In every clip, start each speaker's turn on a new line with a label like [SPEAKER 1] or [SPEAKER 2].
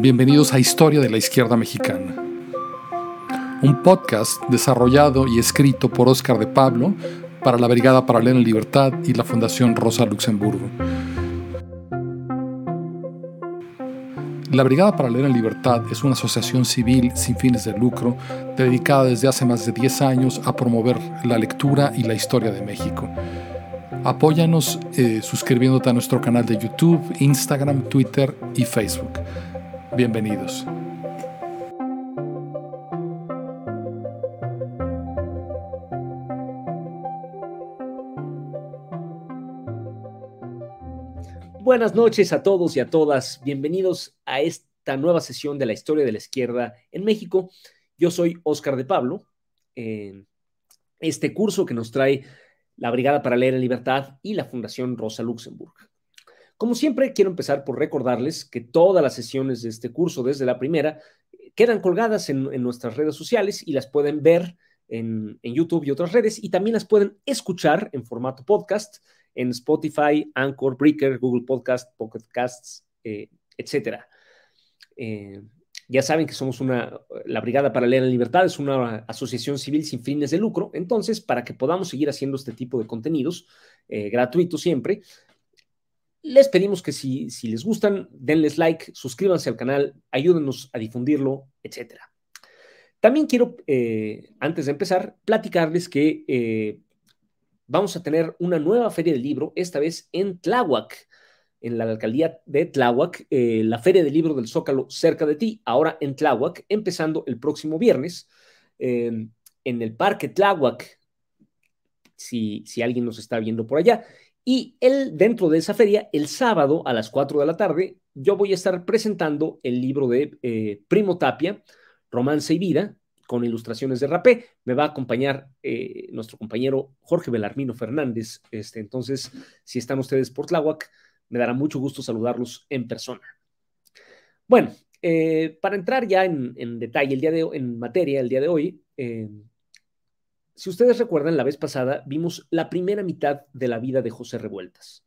[SPEAKER 1] Bienvenidos a Historia de la Izquierda Mexicana, un podcast desarrollado y escrito por Óscar de Pablo para la Brigada Paralela en Libertad y la Fundación Rosa Luxemburgo. La Brigada Paralela en Libertad es una asociación civil sin fines de lucro dedicada desde hace más de 10 años a promover la lectura y la historia de México. Apóyanos eh, suscribiéndote a nuestro canal de YouTube, Instagram, Twitter y Facebook. Bienvenidos.
[SPEAKER 2] Buenas noches a todos y a todas. Bienvenidos a esta nueva sesión de la historia de la izquierda en México. Yo soy Óscar de Pablo. este curso que nos trae la Brigada para Leer en Libertad y la Fundación Rosa Luxemburg. Como siempre, quiero empezar por recordarles que todas las sesiones de este curso, desde la primera, quedan colgadas en, nuestras redes sociales y las pueden ver en, YouTube y otras redes y también las pueden escuchar en formato podcast en Spotify, Anchor, Breaker, Google Podcast, Pocket Casts, eh, etc. Eh, ya saben que somos una, la Brigada para Leer en Libertad es una asociación civil sin fines de lucro, entonces para que podamos seguir haciendo este tipo de contenidos eh, gratuitos siempre, les pedimos que si, si les gustan, denles like, suscríbanse al canal, ayúdenos a difundirlo, etc. También quiero, eh, antes de empezar, platicarles que eh, vamos a tener una nueva feria del libro, esta vez en Tláhuac, en la alcaldía de Tláhuac, eh, la feria del libro del Zócalo cerca de ti, ahora en Tláhuac, empezando el próximo viernes, en el Parque Tláhuac, si, si alguien nos está viendo por allá. Y él, dentro de esa feria, el sábado a las 4 de la tarde, yo voy a estar presentando el libro de eh, Primo Tapia, Romance y Vida, con ilustraciones de rapé. Me va a acompañar eh, nuestro compañero Jorge Belarmino Fernández. Este, entonces, si están ustedes por Tláhuac, me dará mucho gusto saludarlos en persona. Bueno, eh, para entrar ya en, detalle, el día de, en materia, el día de hoy, si ustedes recuerdan, la vez pasada vimos la primera mitad de la vida de José Revueltas.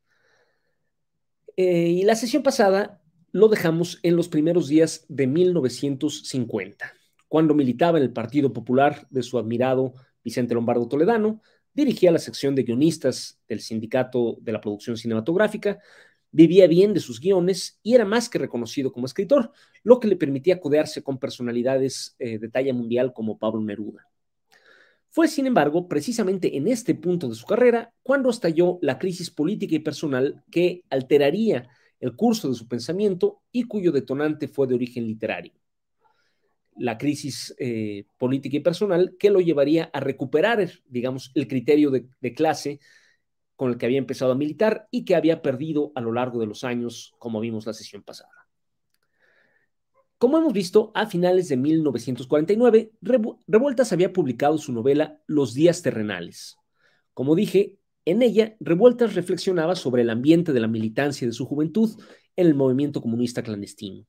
[SPEAKER 2] Eh, y la sesión pasada lo dejamos en los primeros días de 1950, cuando militaba en el Partido Popular de su admirado Vicente Lombardo Toledano, dirigía la sección de guionistas del Sindicato de la Producción Cinematográfica, vivía bien de sus guiones y era más que reconocido como escritor, lo que le permitía codearse con personalidades eh, de talla mundial como Pablo Neruda. Fue, sin embargo, precisamente en este punto de su carrera cuando estalló la crisis política y personal que alteraría el curso de su pensamiento y cuyo detonante fue de origen literario. La crisis eh, política y personal que lo llevaría a recuperar, digamos, el criterio de, de clase con el que había empezado a militar y que había perdido a lo largo de los años, como vimos la sesión pasada. Como hemos visto, a finales de 1949, Revueltas había publicado su novela Los días terrenales. Como dije, en ella, Revueltas reflexionaba sobre el ambiente de la militancia de su juventud en el movimiento comunista clandestino.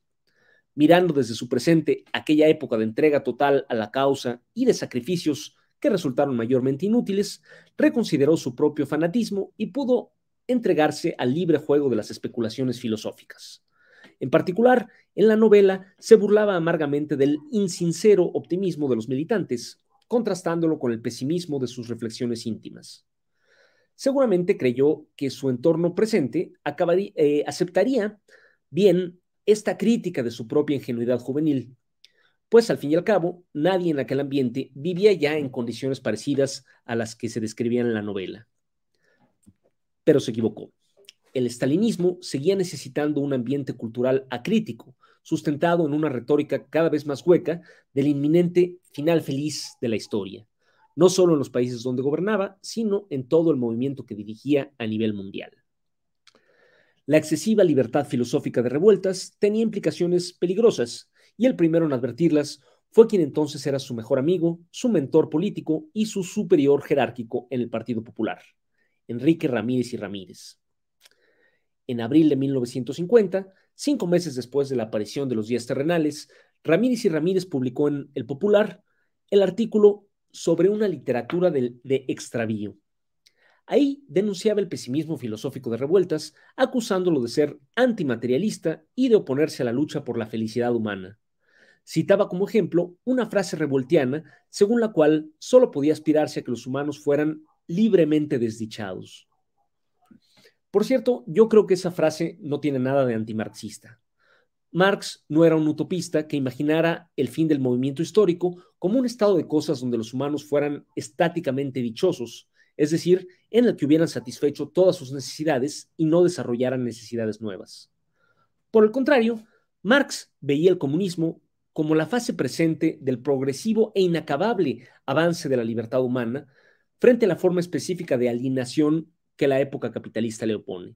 [SPEAKER 2] Mirando desde su presente aquella época de entrega total a la causa y de sacrificios que resultaron mayormente inútiles, reconsideró su propio fanatismo y pudo entregarse al libre juego de las especulaciones filosóficas. En particular, en la novela se burlaba amargamente del insincero optimismo de los militantes, contrastándolo con el pesimismo de sus reflexiones íntimas. Seguramente creyó que su entorno presente eh, aceptaría bien esta crítica de su propia ingenuidad juvenil, pues al fin y al cabo nadie en aquel ambiente vivía ya en condiciones parecidas a las que se describían en la novela. Pero se equivocó el estalinismo seguía necesitando un ambiente cultural acrítico, sustentado en una retórica cada vez más hueca del inminente final feliz de la historia, no solo en los países donde gobernaba, sino en todo el movimiento que dirigía a nivel mundial. La excesiva libertad filosófica de revueltas tenía implicaciones peligrosas, y el primero en advertirlas fue quien entonces era su mejor amigo, su mentor político y su superior jerárquico en el Partido Popular, Enrique Ramírez y Ramírez en abril de 1950, cinco meses después de la aparición de los días terrenales, Ramírez y Ramírez publicó en El Popular el artículo sobre una literatura de, extravío. Ahí denunciaba el pesimismo filosófico de Revueltas, acusándolo de ser antimaterialista y de oponerse a la lucha por la felicidad humana. Citaba como ejemplo una frase revoltiana según la cual solo podía aspirarse a que los humanos fueran libremente desdichados. Por cierto, yo creo que esa frase no tiene nada de antimarxista. Marx no era un utopista que imaginara el fin del movimiento histórico como un estado de cosas donde los humanos fueran estáticamente dichosos, es decir, en el que hubieran satisfecho todas sus necesidades y no desarrollaran necesidades nuevas. Por el contrario, Marx veía el comunismo como la fase presente del progresivo e inacabable avance de la libertad humana frente a la forma específica de alienación que la época capitalista le opone.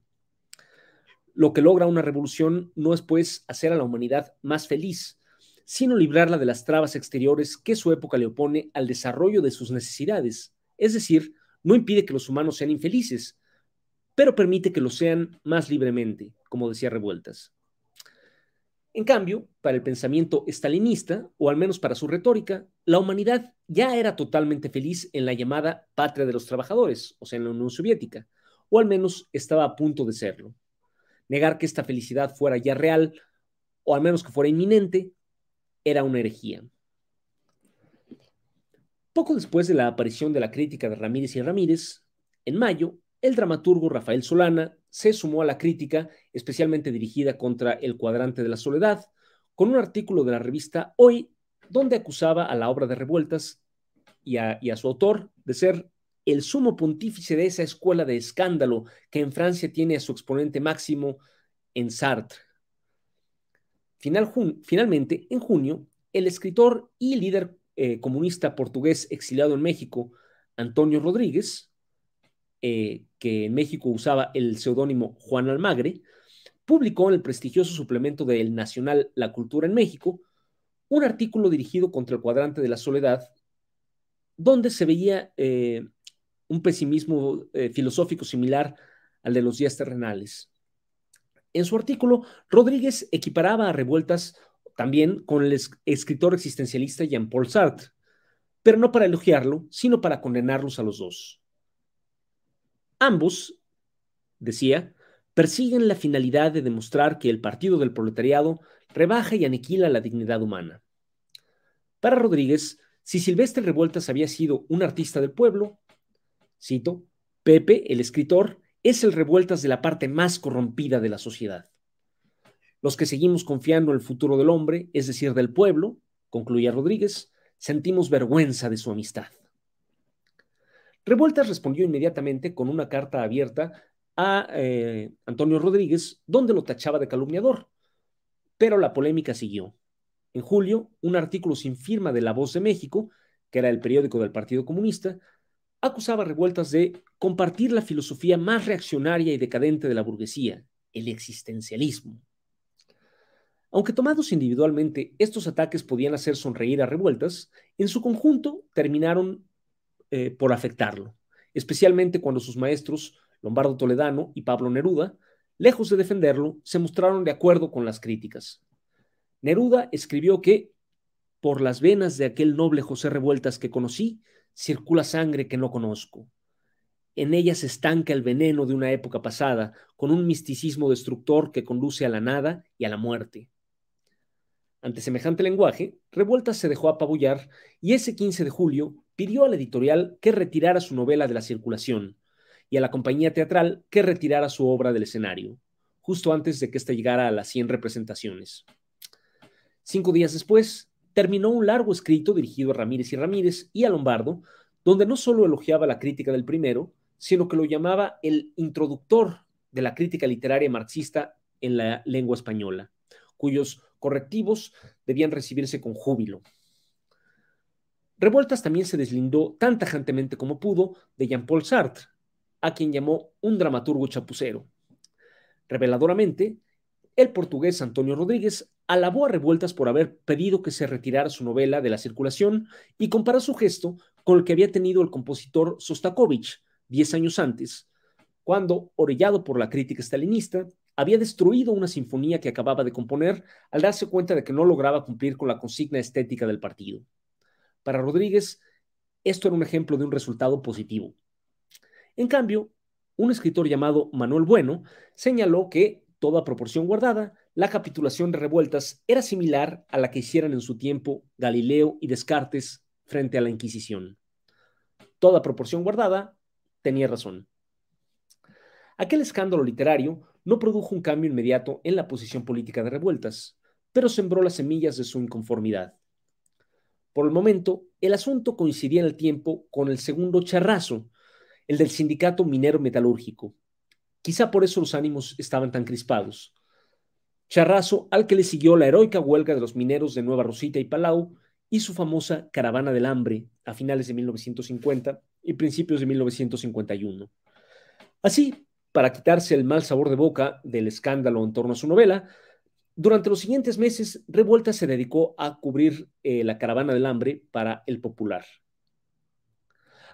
[SPEAKER 2] Lo que logra una revolución no es, pues, hacer a la humanidad más feliz, sino librarla de las trabas exteriores que su época le opone al desarrollo de sus necesidades, es decir, no impide que los humanos sean infelices, pero permite que lo sean más libremente, como decía Revueltas. En cambio, para el pensamiento estalinista, o al menos para su retórica, la humanidad ya era totalmente feliz en la llamada patria de los trabajadores, o sea, en la Unión Soviética, o al menos estaba a punto de serlo. Negar que esta felicidad fuera ya real, o al menos que fuera inminente, era una herejía. Poco después de la aparición de la crítica de Ramírez y Ramírez, en mayo, el dramaturgo Rafael Solana se sumó a la crítica, especialmente dirigida contra el cuadrante de la soledad, con un artículo de la revista Hoy, donde acusaba a la obra de Revueltas y a, su autor de ser el sumo pontífice de esa escuela de escándalo que en Francia tiene a su exponente máximo en Sartre. Final, finalmente, en junio, el escritor y líder eh, comunista portugués exiliado en México, Antonio Rodríguez, eh, que en México usaba el seudónimo Juan Almagre, publicó en el prestigioso suplemento de El Nacional La Cultura en México un artículo dirigido contra el cuadrante de la soledad, donde se veía eh, un pesimismo filosófico similar al de los días terrenales. En su artículo, Rodríguez equiparaba a revueltas también con el escritor existencialista Jean-Paul Sartre, pero no para elogiarlo, sino para condenarlos a los dos. Ambos, decía, persiguen la finalidad de demostrar que el Partido del Proletariado rebaja y aniquila la dignidad humana. Para Rodríguez, si Silvestre Revueltas había sido un artista del pueblo, cito, Pepe, el escritor, es el Revueltas de la parte más corrompida de la sociedad. Los que seguimos confiando en el futuro del hombre, es decir, del pueblo, concluía Rodríguez, sentimos vergüenza de su amistad. Revueltas respondió inmediatamente con una carta abierta a eh, Antonio Rodríguez, donde lo tachaba de calumniador. Pero la polémica siguió. En julio, un artículo sin firma de La Voz de México, que era el periódico del Partido Comunista, acusaba Revueltas de compartir la filosofía más reaccionaria y decadente de la burguesía, el existencialismo. Aunque tomados individualmente, estos ataques podían hacer sonreír a revueltas, en su conjunto terminaron eh, por afectarlo, especialmente cuando sus maestros, Lombardo Toledano y Pablo Neruda, lejos de defenderlo, se mostraron de acuerdo con las críticas. Neruda escribió que, por las venas de aquel noble José Revueltas que conocí, circula sangre que no conozco. En ella se estanca el veneno de una época pasada, con un misticismo destructor que conduce a la nada y a la muerte. Ante semejante lenguaje, Revueltas se dejó apabullar y ese 15 de julio pidió a la editorial que retirara su novela de la circulación y a la compañía teatral que retirara su obra del escenario, justo antes de que ésta llegara a las 100 representaciones. Cinco días después, terminó un largo escrito dirigido a Ramírez y Ramírez y a Lombardo, donde no solo elogiaba la crítica del primero, sino que lo llamaba el introductor de la crítica literaria marxista en la lengua española, cuyos correctivos debían recibirse con júbilo. Revueltas también se deslindó tan tajantemente como pudo de Jean-Paul Sartre, a quien llamó un dramaturgo chapucero. Reveladoramente, el portugués Antonio Rodríguez alabó a Revueltas por haber pedido que se retirara su novela de la circulación y comparó su gesto con el que había tenido el compositor Sostakovich diez años antes, cuando, orellado por la crítica stalinista, había destruido una sinfonía que acababa de componer al darse cuenta de que no lograba cumplir con la consigna estética del partido. Para Rodríguez, esto era un ejemplo de un resultado positivo. En cambio, un escritor llamado Manuel Bueno señaló que, toda proporción guardada, la capitulación de revueltas era similar a la que hicieran en su tiempo Galileo y Descartes frente a la Inquisición. Toda proporción guardada tenía razón. Aquel escándalo literario no produjo un cambio inmediato en la posición política de revueltas, pero sembró las semillas de su inconformidad. Por el momento, el asunto coincidía en el tiempo con el segundo charrazo, el del sindicato minero metalúrgico. Quizá por eso los ánimos estaban tan crispados. Charrazo al que le siguió la heroica huelga de los mineros de Nueva Rosita y Palau y su famosa Caravana del Hambre a finales de 1950 y principios de 1951. Así, para quitarse el mal sabor de boca del escándalo en torno a su novela, durante los siguientes meses, Revuelta se dedicó a cubrir eh, la caravana del hambre para El Popular.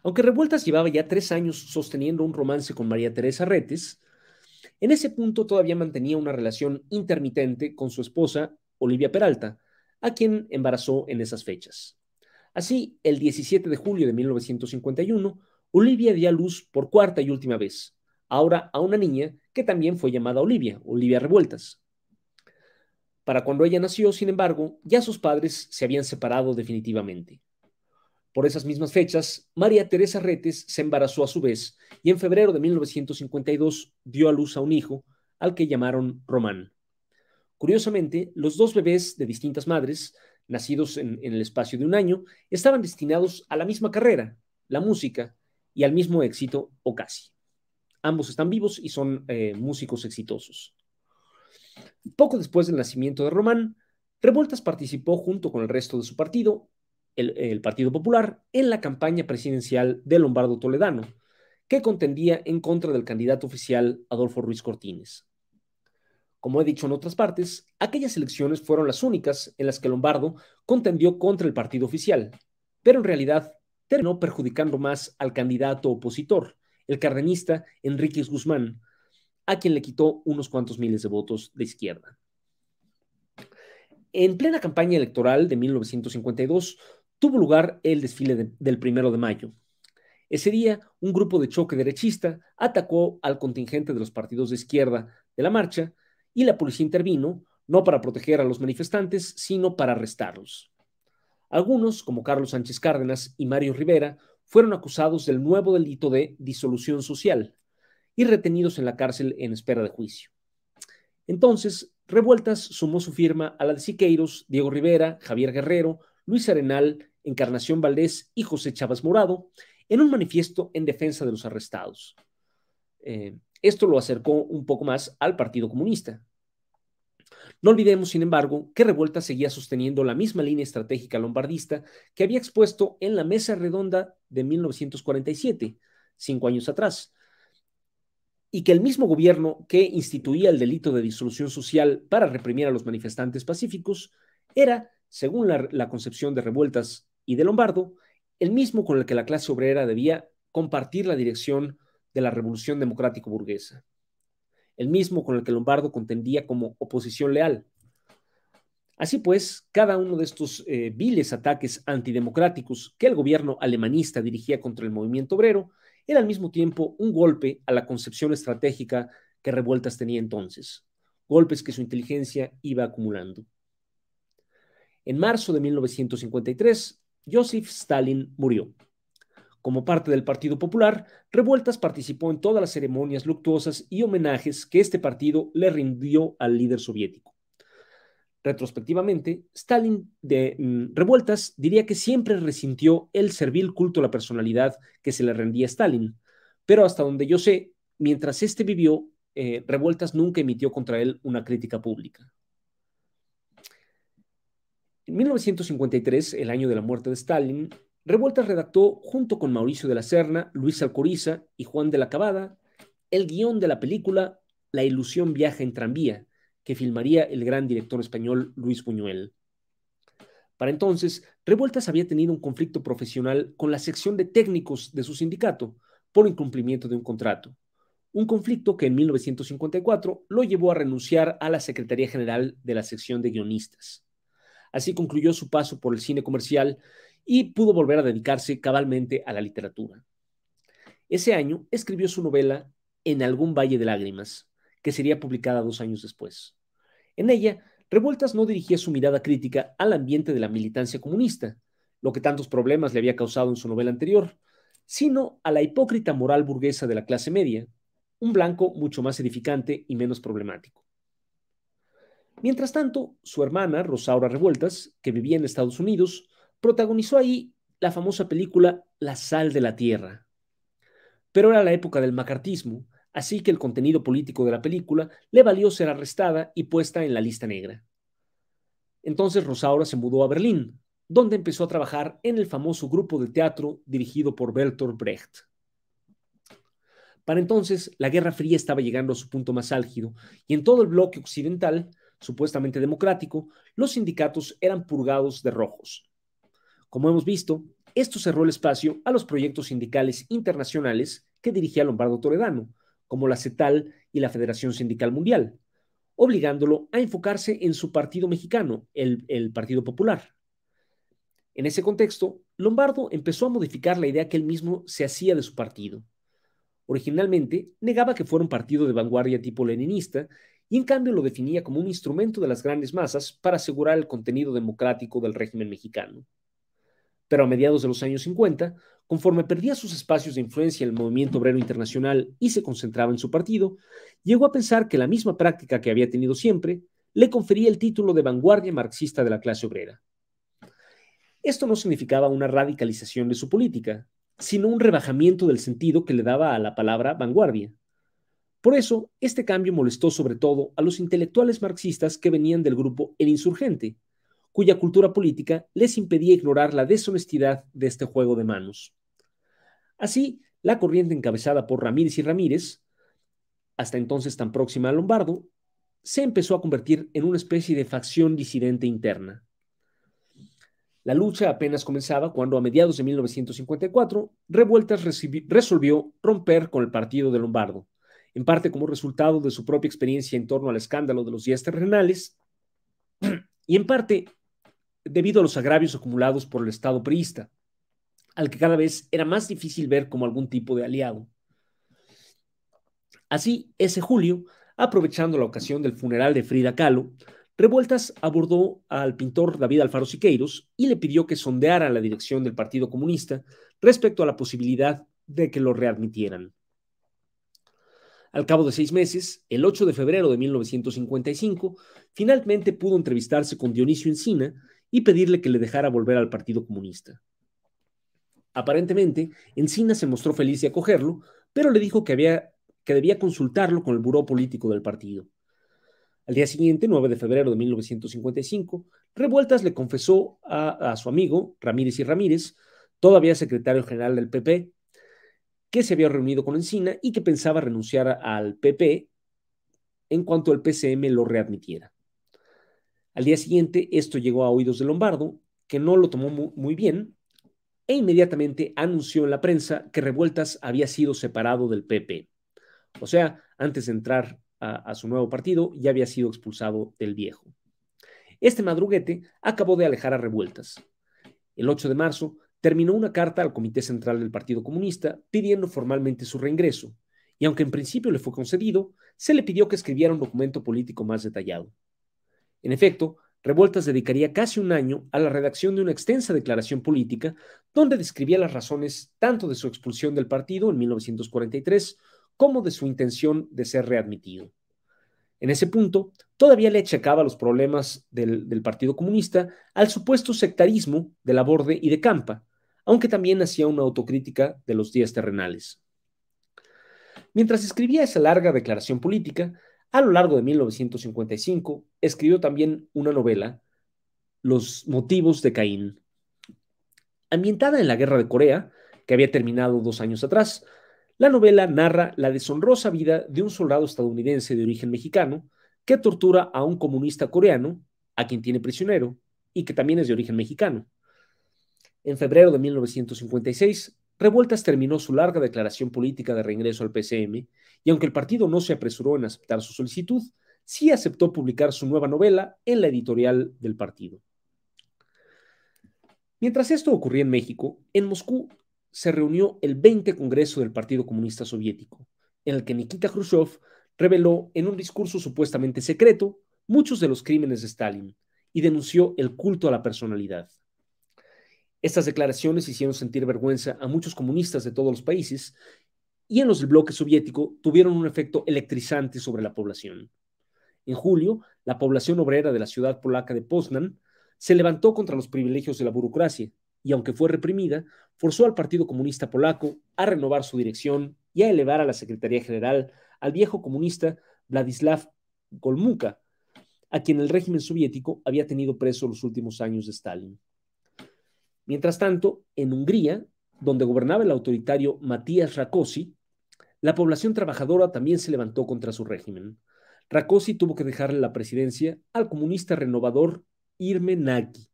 [SPEAKER 2] Aunque Revueltas llevaba ya tres años sosteniendo un romance con María Teresa Retes, en ese punto todavía mantenía una relación intermitente con su esposa, Olivia Peralta, a quien embarazó en esas fechas. Así, el 17 de julio de 1951, Olivia dio a luz por cuarta y última vez, ahora a una niña que también fue llamada Olivia, Olivia Revueltas. Para cuando ella nació, sin embargo, ya sus padres se habían separado definitivamente. Por esas mismas fechas, María Teresa Retes se embarazó a su vez y en febrero de 1952 dio a luz a un hijo al que llamaron Román. Curiosamente, los dos bebés de distintas madres, nacidos en, el espacio de un año, estaban destinados a la misma carrera, la música, y al mismo éxito o casi. Ambos están vivos y son eh, músicos exitosos. Poco después del nacimiento de Román, Revueltas participó junto con el resto de su partido, el, Partido Popular, en la campaña presidencial de Lombardo Toledano, que contendía en contra del candidato oficial Adolfo Ruiz Cortines. Como he dicho en otras partes, aquellas elecciones fueron las únicas en las que Lombardo contendió contra el partido oficial, pero en realidad terminó perjudicando más al candidato opositor, el cardenista Enríquez Guzmán, a quien le quitó unos cuantos miles de votos de izquierda. En plena campaña electoral de 1952 tuvo lugar el desfile del primero de mayo. Ese día, un grupo de choque derechista atacó al contingente de los partidos de izquierda de la marcha y la policía intervino, no para proteger a los manifestantes, sino para arrestarlos. Algunos, como Carlos Sánchez Cárdenas y Mario Rivera, fueron acusados del nuevo delito de disolución social, y retenidos en la cárcel en espera de juicio. Entonces, Revueltas sumó su firma a la de Siqueiros, Diego Rivera, Javier Guerrero, Luis Arenal, Encarnación Valdés y José Chávez Morado en un manifiesto en defensa de los arrestados. Eh, esto lo acercó un poco más al Partido Comunista. No olvidemos, sin embargo, que Revuelta seguía sosteniendo la misma línea estratégica lombardista que había expuesto en la Mesa Redonda de 1947, cinco años atrás, y que el mismo gobierno que instituía el delito de disolución social para reprimir a los manifestantes pacíficos era, según la, concepción de revueltas y de Lombardo, el mismo con el que la clase obrera debía compartir la dirección de la revolución democrático burguesa, el mismo con el que Lombardo contendía como oposición leal. Así pues, cada uno de estos eh, viles ataques antidemocráticos que el gobierno alemanista dirigía contra el movimiento obrero era al mismo tiempo un golpe a la concepción estratégica que Revueltas tenía entonces, golpes que su inteligencia iba acumulando. En marzo de 1953, Joseph Stalin murió. Como parte del Partido Popular, Revueltas participó en todas las ceremonias luctuosas y homenajes que este partido le rindió al líder soviético. Retrospectivamente, Stalin de mm, Revueltas diría que siempre resintió el servil culto a la personalidad que se le rendía a Stalin, pero hasta donde yo sé, mientras éste vivió, eh, Revueltas nunca emitió contra él una crítica pública. En 1953, el año de la muerte de Stalin, Revueltas redactó, junto con Mauricio de la Serna, Luis Alcoriza y Juan de la Cabada, el guion de la película La ilusión viaja en tranvía, que filmaría el gran director español Luis Buñuel. Para entonces, Revueltas había tenido un conflicto profesional con la sección de técnicos de su sindicato por incumplimiento de un contrato. Un conflicto que en 1954 lo llevó a renunciar a la Secretaría General de la sección de guionistas. Así concluyó su paso por el cine comercial y pudo volver a dedicarse cabalmente a la literatura. Ese año escribió su novela En algún valle de lágrimas, que sería publicada dos años después. En ella, Revueltas no dirigía su mirada crítica al ambiente de la militancia comunista, lo que tantos problemas le había causado en su novela anterior, sino a la hipócrita moral burguesa de la clase media, un blanco mucho más edificante y menos problemático. Mientras tanto, su hermana, Rosaura Revueltas, que vivía en Estados Unidos, protagonizó ahí la famosa película La sal de la tierra. Pero era la época del macartismo, así que el contenido político de la película le valió ser arrestada y puesta en la lista negra. Entonces Rosaura se mudó a Berlín, donde empezó a trabajar en el famoso grupo de teatro dirigido por Bertolt Brecht. Para entonces, la Guerra Fría estaba llegando a su punto más álgido y en todo el bloque occidental, supuestamente democrático, los sindicatos eran purgados de rojos. Como hemos visto, esto cerró el espacio a los proyectos sindicales internacionales que dirigía Lombardo Toledano, como la CETAL y la Federación Sindical Mundial, obligándolo a enfocarse en su partido mexicano, el, el Partido Popular. En ese contexto, Lombardo empezó a modificar la idea que él mismo se hacía de su partido. Originalmente, negaba que fuera un partido de vanguardia tipo leninista y en cambio lo definía como un instrumento de las grandes masas para asegurar el contenido democrático del régimen mexicano. Pero a mediados de los años 50, conforme perdía sus espacios de influencia en el movimiento obrero internacional y se concentraba en su partido, llegó a pensar que la misma práctica que había tenido siempre le confería el título de vanguardia marxista de la clase obrera. Esto no significaba una radicalización de su política, sino un rebajamiento del sentido que le daba a la palabra vanguardia. Por eso, este cambio molestó sobre todo a los intelectuales marxistas que venían del grupo El Insurgente, cuya cultura política les impedía ignorar la deshonestidad de este juego de manos. Así, la corriente encabezada por Ramírez y Ramírez, hasta entonces tan próxima a Lombardo, se empezó a convertir en una especie de facción disidente interna. La lucha apenas comenzaba cuando a mediados de 1954 Revueltas resolvió romper con el partido de Lombardo, en parte como resultado de su propia experiencia en torno al escándalo de los días terrenales y en parte debido a los agravios acumulados por el Estado priista, al que cada vez era más difícil ver como algún tipo de aliado. Así, ese julio, aprovechando la ocasión del funeral de Frida Kahlo, Revueltas abordó al pintor David Alfaro Siqueiros y le pidió que sondeara la dirección del Partido Comunista respecto a la posibilidad de que lo readmitieran. Al cabo de seis meses, el 8 de febrero de 1955, finalmente pudo entrevistarse con Dionisio Encina y pedirle que le dejara volver al Partido Comunista. Aparentemente, Encina se mostró feliz de acogerlo, pero le dijo que, había, que debía consultarlo con el buró político del partido. Al día siguiente, 9 de febrero de 1955, Revueltas le confesó a, su amigo, Ramírez y Ramírez, todavía secretario general del PP, que se había reunido con Encina y que pensaba renunciar al PP en cuanto el PCM lo readmitiera. Al día siguiente, esto llegó a oídos de Lombardo, que no lo tomó muy bien, e inmediatamente anunció en la prensa que Revueltas había sido separado del PP. O sea, antes de entrar a, su nuevo partido, ya había sido expulsado del viejo. Este madruguete acabó de alejar a revueltas. El 8 de marzo terminó una carta al Comité Central del Partido Comunista pidiendo formalmente su reingreso, y aunque en principio le fue concedido, se le pidió que escribiera un documento político más detallado. En efecto, Revueltas dedicaría casi un año a la redacción de una extensa declaración política donde describía las razones tanto de su expulsión del partido en 1943 como de su intención de ser readmitido. En ese punto, todavía le achacaba los problemas del, Partido Comunista al supuesto sectarismo de la Borde y de Campa, aunque también hacía una autocrítica de los días terrenales. Mientras escribía esa larga declaración política, a lo largo de 1955 escribió también una novela, Los motivos de Caín. Ambientada en la Guerra de Corea, que había terminado dos años atrás, la novela narra la deshonrosa vida de un soldado estadounidense de origen mexicano que tortura a un comunista coreano, a quien tiene prisionero, y que también es de origen mexicano. En febrero de 1956, Revueltas terminó su larga declaración política de reingreso al PCM, y aunque el partido no se apresuró en aceptar su solicitud, sí aceptó publicar su nueva novela en la editorial del partido. Mientras esto ocurría en México, en Moscú se reunió el 20 Congreso del Partido Comunista Soviético, en el que Nikita Khrushchev reveló en un discurso supuestamente secreto muchos de los crímenes de Stalin y denunció el culto a la personalidad. Estas declaraciones hicieron sentir vergüenza a muchos comunistas de todos los países y en los del bloque soviético tuvieron un efecto electrizante sobre la población. En julio, la población obrera de la ciudad polaca de Poznan se levantó contra los privilegios de la burocracia y, aunque fue reprimida, forzó al Partido Comunista Polaco a renovar su dirección y a elevar a la Secretaría General al viejo comunista Vladislav Golmuka, a quien el régimen soviético había tenido preso los últimos años de Stalin. Mientras tanto, en Hungría, donde gobernaba el autoritario Matías Rakosi, la población trabajadora también se levantó contra su régimen. Rakosi tuvo que dejarle la presidencia al comunista renovador Irme Nagy.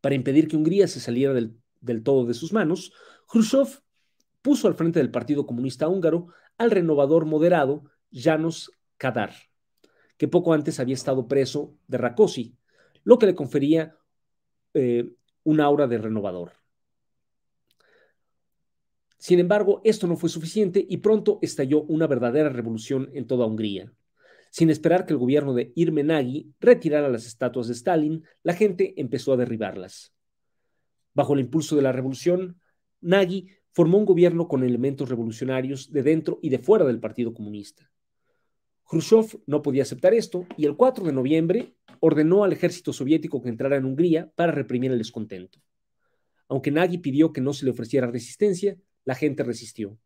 [SPEAKER 2] Para impedir que Hungría se saliera del, todo de sus manos, Khrushchev puso al frente del Partido Comunista Húngaro al renovador moderado Janos Kadar, que poco antes había estado preso de Rakosi, lo que le confería eh, un aura de renovador. Sin embargo, esto no fue suficiente y pronto estalló una verdadera revolución en toda Hungría. Sin esperar que el gobierno de Irme Nagy retirara las estatuas de Stalin, la gente empezó a derribarlas. Bajo el impulso de la revolución, Nagy formó un gobierno con elementos revolucionarios de dentro y de fuera del Partido Comunista. Khrushchev no podía aceptar esto y el 4 de noviembre ordenó al ejército soviético que entrara en Hungría para reprimir el descontento. Aunque Nagy pidió que no se le ofreciera resistencia, la gente resistió.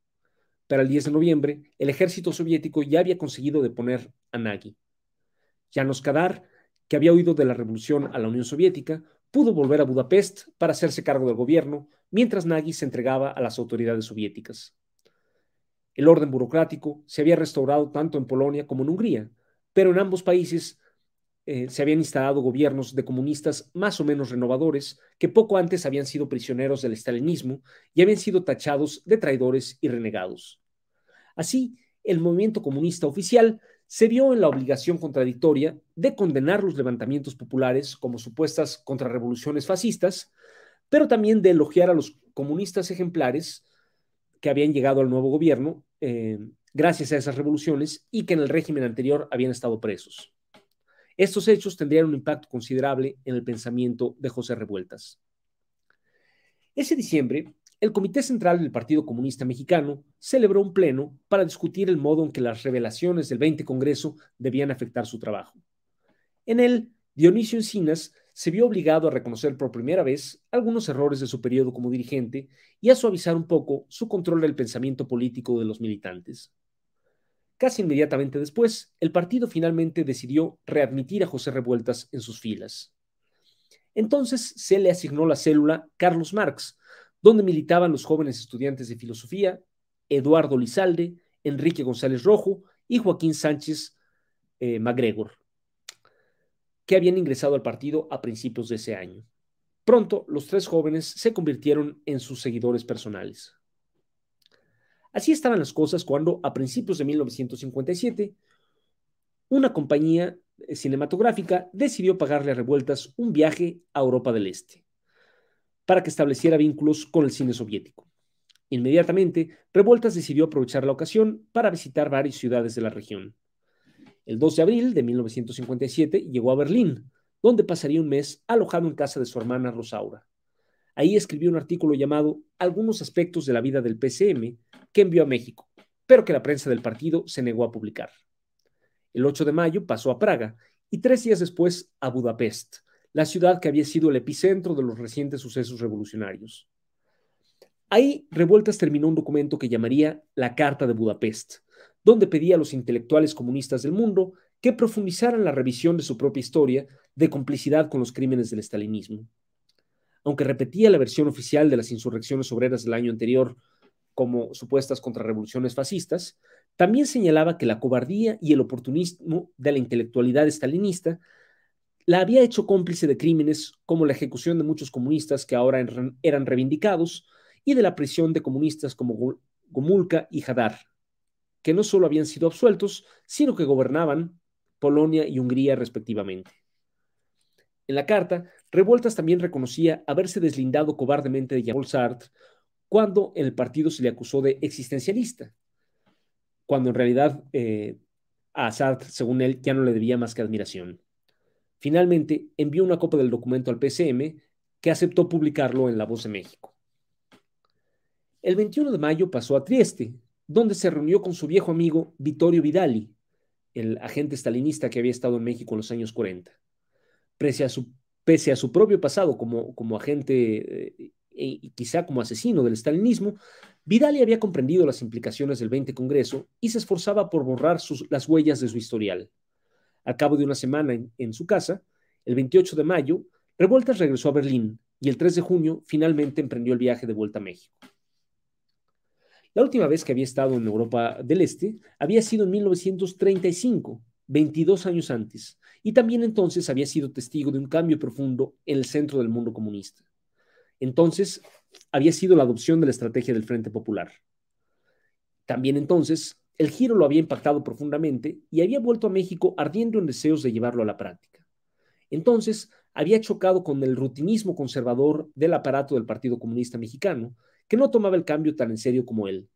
[SPEAKER 2] Para el 10 de noviembre, el ejército soviético ya había conseguido deponer a Nagy. Janos Kadar, que había huido de la revolución a la Unión Soviética, pudo volver a Budapest para hacerse cargo del gobierno, mientras Nagy se entregaba a las autoridades soviéticas. El orden burocrático se había restaurado tanto en Polonia como en Hungría, pero en ambos países eh, se habían instalado gobiernos de comunistas más o menos renovadores que poco antes habían sido prisioneros del estalinismo y habían sido tachados de traidores y renegados. Así, el movimiento comunista oficial se vio en la obligación contradictoria de condenar los levantamientos populares como supuestas contrarrevoluciones fascistas, pero también de elogiar a los comunistas ejemplares que habían llegado al nuevo gobierno eh, gracias a esas revoluciones y que en el régimen anterior habían estado presos. Estos hechos tendrían un impacto considerable en el pensamiento de José Revueltas. Ese diciembre, el Comité Central del Partido Comunista Mexicano celebró un pleno para discutir el modo en que las revelaciones del 20 Congreso debían afectar su trabajo. En él, Dionisio Encinas se vio obligado a reconocer por primera vez algunos errores de su periodo como dirigente y a suavizar un poco su control del pensamiento político de los militantes. Casi inmediatamente después, el partido finalmente decidió readmitir a José Revueltas en sus filas. Entonces se le asignó la célula Carlos Marx, donde militaban los jóvenes estudiantes de filosofía Eduardo Lizalde, Enrique González Rojo y Joaquín Sánchez eh, MacGregor que habían ingresado al partido a principios de ese año. Pronto, los tres jóvenes se convirtieron en sus seguidores personales. Así estaban las cosas cuando, a principios de 1957, una compañía cinematográfica decidió pagarle a Revueltas un viaje a Europa del Este para que estableciera vínculos con el cine soviético. Inmediatamente, Revueltas decidió aprovechar la ocasión para visitar varias ciudades de la región. El 2 de abril de 1957 llegó a Berlín, donde pasaría un mes alojado en casa de su hermana Rosaura. Ahí escribió un artículo llamado Algunos aspectos de la vida del PCM que envió a México, pero que la prensa del partido se negó a publicar. El 8 de mayo pasó a Praga y tres días después a Budapest, la ciudad que había sido el epicentro de los recientes sucesos revolucionarios. Ahí Revueltas terminó un documento que llamaría la Carta de Budapest, donde pedía a los intelectuales comunistas del mundo que profundizaran la revisión de su propia historia de complicidad con los crímenes del estalinismo. Aunque repetía la versión oficial de las insurrecciones obreras del año anterior como supuestas contrarrevoluciones fascistas, también señalaba que la cobardía y el oportunismo de la intelectualidad estalinista la había hecho cómplice de crímenes como la ejecución de muchos comunistas que ahora eran reivindicados y de la prisión de comunistas como Gomulka y Hadar, que no solo habían sido absueltos, sino que gobernaban Polonia y Hungría respectivamente. En la carta, Revueltas también reconocía haberse deslindado cobardemente de Jean-Paul Sartre cuando en el partido se le acusó de existencialista, cuando en realidad eh, a Assad, según él, ya no le debía más que admiración. Finalmente, envió una copia del documento al PCM, que aceptó publicarlo en La Voz de México. El 21 de mayo pasó a Trieste, donde se reunió con su viejo amigo Vittorio Vidali, el agente stalinista que había estado en México en los años 40. Pese a su, pese a su propio pasado como, como agente eh, y quizá como asesino del stalinismo, Vidali había comprendido las implicaciones del 20 Congreso y se esforzaba por borrar las huellas de su historial. Al cabo de una semana en, en su casa, el 28 de mayo, Revueltas regresó a Berlín y el 3 de junio finalmente emprendió el viaje de vuelta a México. La última vez que había estado en Europa del Este había sido en 1935, 22 años antes, y también entonces había sido testigo de un cambio profundo en el centro del mundo comunista. Entonces había sido la adopción de la estrategia del Frente Popular. También entonces el giro lo había impactado profundamente y había vuelto a México ardiendo en deseos de llevarlo a la práctica. Entonces había chocado con el rutinismo conservador del aparato del Partido Comunista Mexicano que no tomaba el cambio tan en serio como él,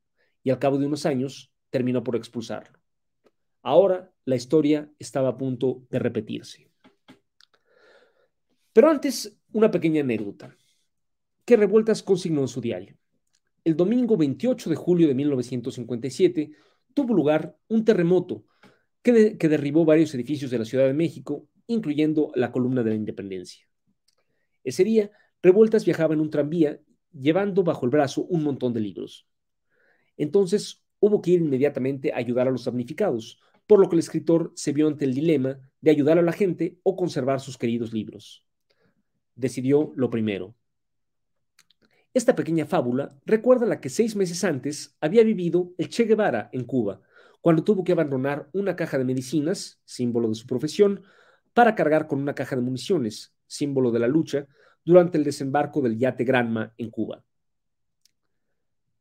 [SPEAKER 2] y al cabo de unos años terminó por expulsarlo. Ahora la historia estaba a punto de repetirse. Pero antes, una pequeña anécdota. ¿Qué revueltas consignó en su diario? El domingo 28 de julio de 1957 tuvo lugar un terremoto que, que derribó varios edificios de la Ciudad de México, incluyendo la columna de la Independencia. Ese día, Revueltas viajaba en un tranvía llevando bajo el brazo un montón de libros. Entonces hubo que ir inmediatamente a ayudar a los damnificados, por lo que el escritor se vio ante el dilema de ayudar a la gente o conservar sus queridos libros. Decidió lo primero. Esta pequeña fábula recuerda la que seis meses antes había vivido el Che Guevara en Cuba, cuando tuvo que abandonar una caja de medicinas, símbolo de su profesión, para cargar con una caja de municiones, símbolo de la lucha, durante el desembarco del yate Granma en Cuba.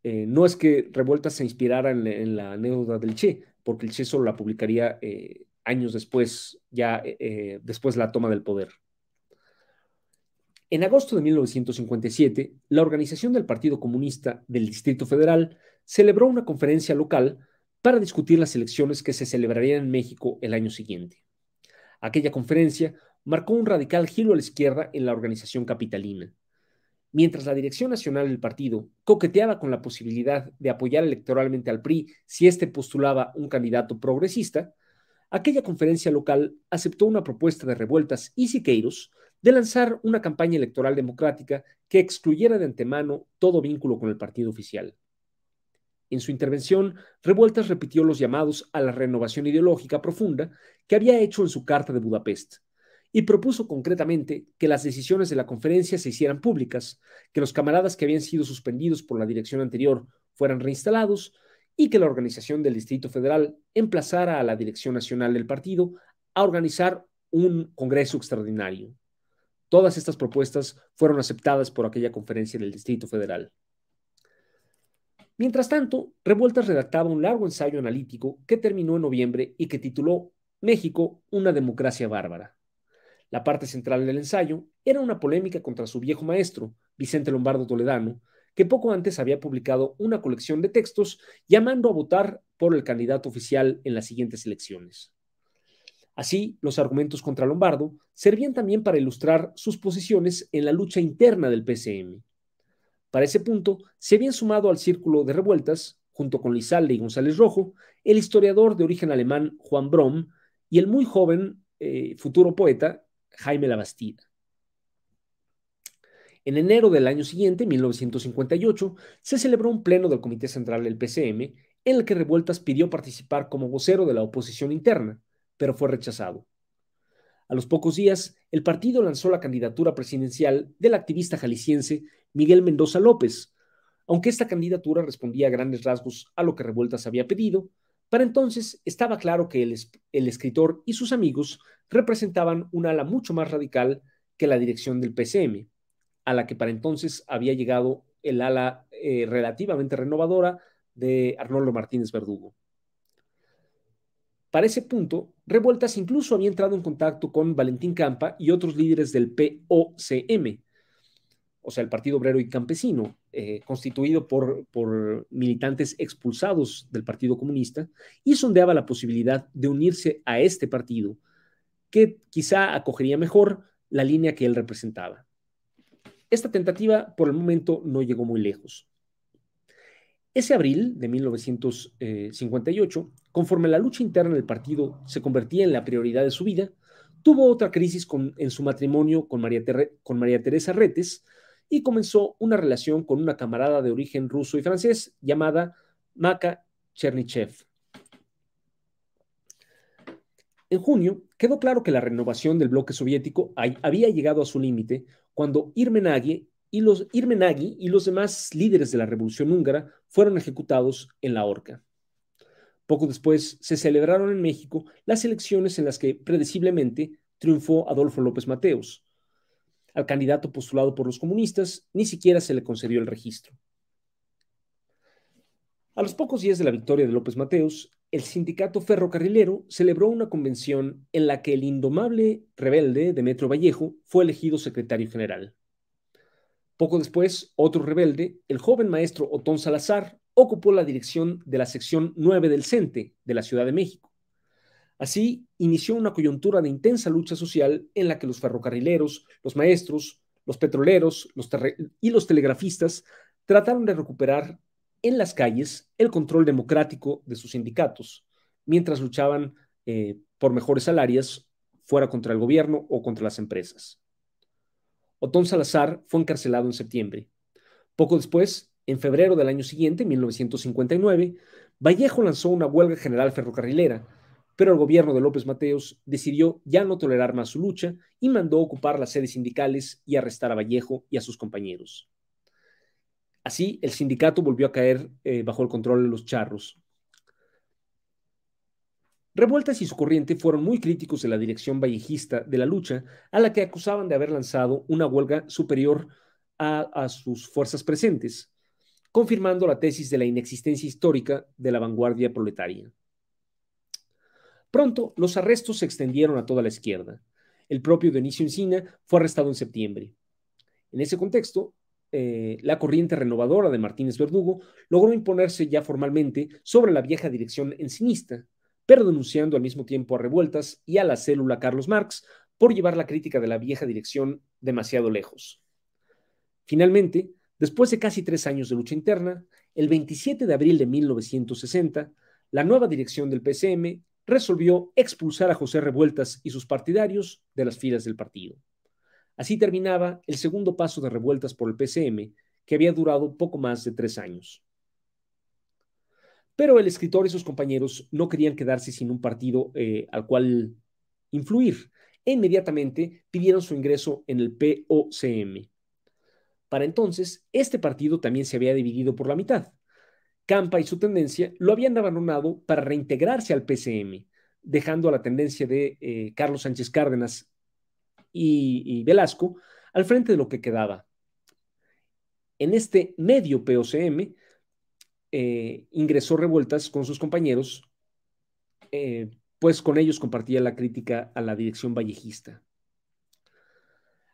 [SPEAKER 2] Eh, no es que Revueltas se inspirara en, la anécdota del Che, porque el Che la publicaría eh, años después, ya eh, después de la toma del poder. En agosto de 1957, la organización del Partido Comunista del Distrito Federal celebró una conferencia local para discutir las elecciones que se celebrarían en México el año siguiente. Aquella conferencia marcó un radical giro a la izquierda en la organización capitalina. Mientras la dirección nacional del partido coqueteaba con la posibilidad de apoyar electoralmente al PRI si éste postulaba un candidato progresista, aquella conferencia local aceptó una propuesta de revueltas y Siqueiros de lanzar una campaña electoral democrática que excluyera de antemano todo vínculo con el partido oficial. En su intervención, Revueltas repitió los llamados a la renovación ideológica profunda que había hecho en su Carta de Budapest, y propuso concretamente que las decisiones de la conferencia se hicieran públicas, que los camaradas que habían sido suspendidos por la dirección anterior fueran reinstalados y que la organización del Distrito Federal emplazara a la dirección nacional del partido a organizar un Congreso extraordinario. Todas estas propuestas fueron aceptadas por aquella conferencia del Distrito Federal. Mientras tanto, Revueltas redactaba un largo ensayo analítico que terminó en noviembre y que tituló México, una democracia bárbara. La parte central del ensayo era una polémica contra su viejo maestro, Vicente Lombardo Toledano, que poco antes había publicado una colección de textos llamando a votar por el candidato oficial en las siguientes elecciones. Así, los argumentos contra Lombardo servían también para ilustrar sus posiciones en la lucha interna del PCM. Para ese punto, se habían sumado al círculo de revueltas, junto con Lizalde y González Rojo, el historiador de origen alemán Juan Brom y el muy joven eh, futuro poeta Jaime Labastida. En enero del año siguiente, 1958, se celebró un pleno del Comité Central del PCM en el que Revueltas pidió participar como vocero de la oposición interna, pero fue rechazado. A los pocos días, el partido lanzó la candidatura presidencial del activista jalisciense Miguel Mendoza López. Aunque esta candidatura respondía a grandes rasgos a lo que Revueltas había pedido, para entonces estaba claro que el, escritor y sus amigos representaban un ala mucho más radical que la dirección del PCM, a la que para entonces había llegado el ala eh, relativamente renovadora de Arnoldo Martínez Verdugo. Para ese punto, Revueltas incluso había entrado en contacto con Valentín Campa y otros líderes del POCM, o sea, el Partido Obrero y Campesino, eh, constituido por, por militantes expulsados del Partido Comunista, y sondeaba la posibilidad de unirse a este partido, que quizá acogería mejor la línea que él representaba. Esta tentativa por el momento no llegó muy lejos. Ese abril de 1958, conforme la lucha interna del partido se convertía en la prioridad de su vida, tuvo otra crisis en su matrimonio con María, con María Teresa Retes y comenzó una relación con una camarada de origen ruso y francés llamada Maka Chernichev. En junio, quedó claro que la renovación del bloque soviético había llegado a su límite cuando Irmenagi y los, y los demás líderes de la revolución húngara fueron ejecutados en la horca. Poco después se celebraron en México las elecciones en las que predeciblemente triunfó Adolfo López Mateos. Al candidato postulado por los comunistas ni siquiera se le concedió el registro. A los pocos días de la victoria de López Mateos, el sindicato ferrocarrilero celebró una convención en la que el indomable rebelde Demetrio Vallejo fue elegido secretario general. Poco después, otro rebelde, el joven maestro Otón Salazar, ocupó la dirección de la sección 9 del CENTE de la Ciudad de México. Así inició una coyuntura de intensa lucha social en la que los ferrocarrileros, los maestros, los petroleros y los telegrafistas trataron de recuperar en las calles el control democrático de sus sindicatos, mientras luchaban eh, por mejores salarios, fuera contra el gobierno o contra las empresas. Otón Salazar fue encarcelado en septiembre. Poco después, en febrero del año siguiente, 1959, Vallejo lanzó una huelga general ferrocarrilera, pero el gobierno de López Mateos decidió ya no tolerar más su lucha y mandó ocupar las sedes sindicales y arrestar a Vallejo y a sus compañeros. Así, el sindicato volvió a caer eh, bajo el control de los charros. Revueltas y su corriente fueron muy críticos de la dirección vallejista de la lucha, a la que acusaban de haber lanzado una huelga superior a, a sus fuerzas presentes, confirmando la tesis de la inexistencia histórica de la vanguardia proletaria. Pronto, los arrestos se extendieron a toda la izquierda. El propio Dionisio Encina fue arrestado en septiembre. En ese contexto, eh, la corriente renovadora de Martínez Verdugo logró imponerse ya formalmente sobre la vieja dirección encinista, pero denunciando al mismo tiempo a Revueltas y a la célula Carlos Marx por llevar la crítica de la vieja dirección demasiado lejos. Finalmente, después de casi tres años de lucha interna, el 27 de abril de 1960, la nueva dirección del PCM resolvió expulsar a José Revueltas y sus partidarios de las filas del partido. Así terminaba el segundo paso de revueltas por el PCM, que había durado poco más de tres años. Pero el escritor y sus compañeros no querían quedarse sin un partido eh, al cual influir e inmediatamente pidieron su ingreso en el POCM. Para entonces, este partido también se había dividido por la mitad. Campa y su tendencia lo habían abandonado para reintegrarse al PCM, dejando a la tendencia de eh, Carlos Sánchez Cárdenas y, Velasco al frente de lo que quedaba. En este medio POCM eh, ingresó Revueltas con sus compañeros, eh, pues con ellos compartía la crítica a la dirección vallejista.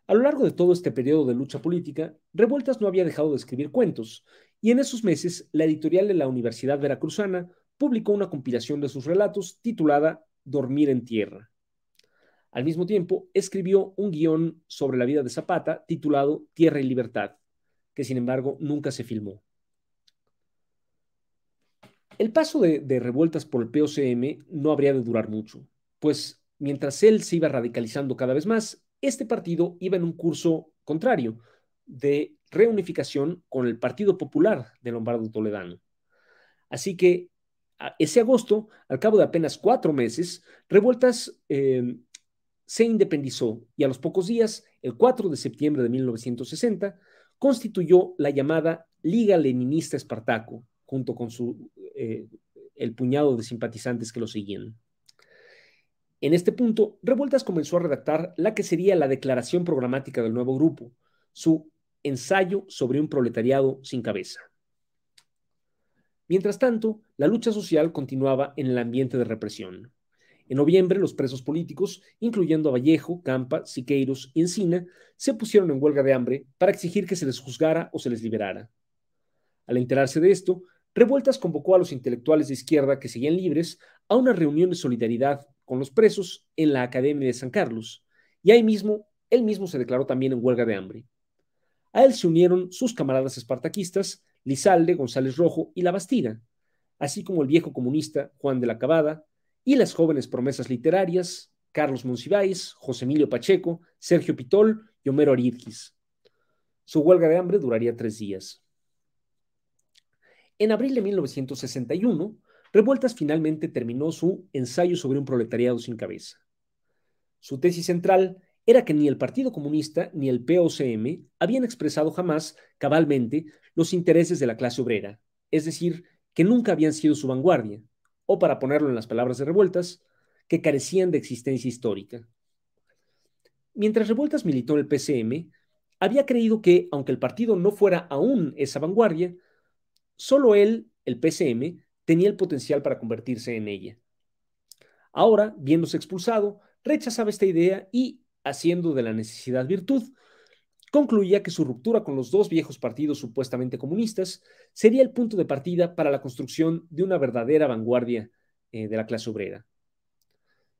[SPEAKER 2] A lo largo de todo este periodo de lucha política, Revueltas no había dejado de escribir cuentos, y en esos meses la editorial de la Universidad Veracruzana publicó una compilación de sus relatos titulada Dormir en Tierra. Al mismo tiempo, escribió un guion sobre la vida de Zapata titulado Tierra y Libertad, que sin embargo nunca se filmó. El paso de, revueltas por el POCM no habría de durar mucho, pues mientras él se iba radicalizando cada vez más, este partido iba en un curso contrario de reunificación con el Partido Popular de Lombardo Toledano. Así que ese agosto, al cabo de apenas cuatro meses, Revueltas eh, se independizó y a los pocos días, el 4 de septiembre de 1960, constituyó la llamada Liga Leninista Espartaco, junto con su, eh, el puñado de simpatizantes que lo seguían. En este punto, Revueltas comenzó a redactar la que sería la declaración programática del nuevo grupo, su ensayo sobre un proletariado sin cabeza. Mientras tanto, la lucha social continuaba en el ambiente de represión. En noviembre, los presos políticos, incluyendo a Vallejo, Campa, Siqueiros y Encina, se pusieron en huelga de hambre para exigir que se les juzgara o se les liberara. Al enterarse de esto, Revueltas convocó a los intelectuales de izquierda que seguían libres a una reunión de solidaridad con los presos en la Academia de San Carlos, y ahí mismo, él mismo se declaró también en huelga de hambre. A él se unieron sus camaradas espartaquistas, Lizalde, González Rojo y La Bastida, así como el viejo comunista Juan de la Cabada y las jóvenes promesas literarias Carlos Monsiváis, José Emilio Pacheco, Sergio Pitol y Homero Aridquis. Su huelga de hambre duraría tres días. En abril de 1961, Revueltas finalmente terminó su ensayo sobre un proletariado sin cabeza. Su tesis central era que ni el Partido Comunista ni el POCM habían expresado jamás cabalmente los intereses de la clase obrera, es decir, que nunca habían sido su vanguardia, o para ponerlo en las palabras de Revueltas, que carecían de existencia histórica. Mientras Revueltas militó en el PCM, había creído que, aunque el partido no fuera aún esa vanguardia, Solo él, el PCM, tenía el potencial para convertirse en ella. Ahora, viéndose expulsado, rechazaba esta idea y, haciendo de la necesidad virtud, concluía que su ruptura con los dos viejos partidos supuestamente comunistas sería el punto de partida para la construcción de una verdadera vanguardia eh, de la clase obrera.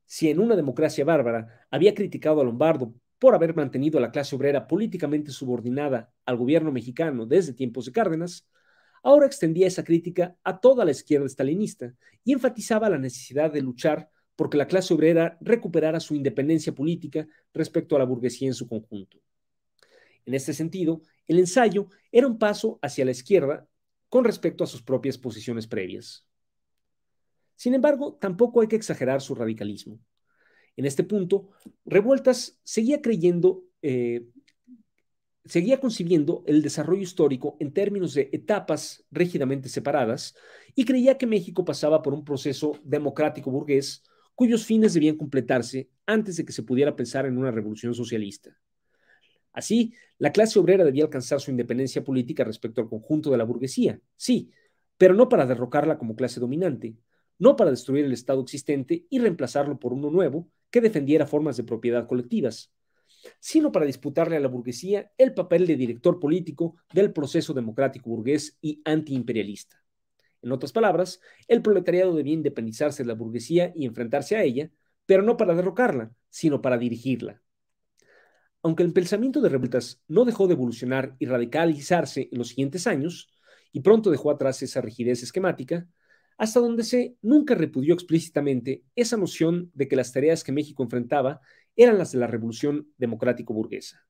[SPEAKER 2] Si en una democracia bárbara había criticado a Lombardo por haber mantenido a la clase obrera políticamente subordinada al gobierno mexicano desde tiempos de Cárdenas, ahora extendía esa crítica a toda la izquierda estalinista y enfatizaba la necesidad de luchar porque la clase obrera recuperara su independencia política respecto a la burguesía en su conjunto. En este sentido, el ensayo era un paso hacia la izquierda con respecto a sus propias posiciones previas. Sin embargo, tampoco hay que exagerar su radicalismo. En este punto, Revueltas seguía creyendo eh, seguía concibiendo el desarrollo histórico en términos de etapas rígidamente separadas y creía que México pasaba por un proceso democrático burgués cuyos fines debían completarse antes de que se pudiera pensar en una revolución socialista. Así, la clase obrera debía alcanzar su independencia política respecto al conjunto de la burguesía, sí, pero no para derrocarla como clase dominante, no para destruir el Estado existente y reemplazarlo por uno nuevo que defendiera formas de propiedad colectivas, sino para disputarle a la burguesía el papel de director político del proceso democrático burgués y antiimperialista. En otras palabras, el proletariado debía independizarse de la burguesía y enfrentarse a ella, pero no para derrocarla, sino para dirigirla. Aunque el pensamiento de revueltas no dejó de evolucionar y radicalizarse en los siguientes años, y pronto dejó atrás esa rigidez esquemática, hasta donde se nunca repudió explícitamente esa noción de que las tareas que México enfrentaba eran las de la revolución democrático-burguesa.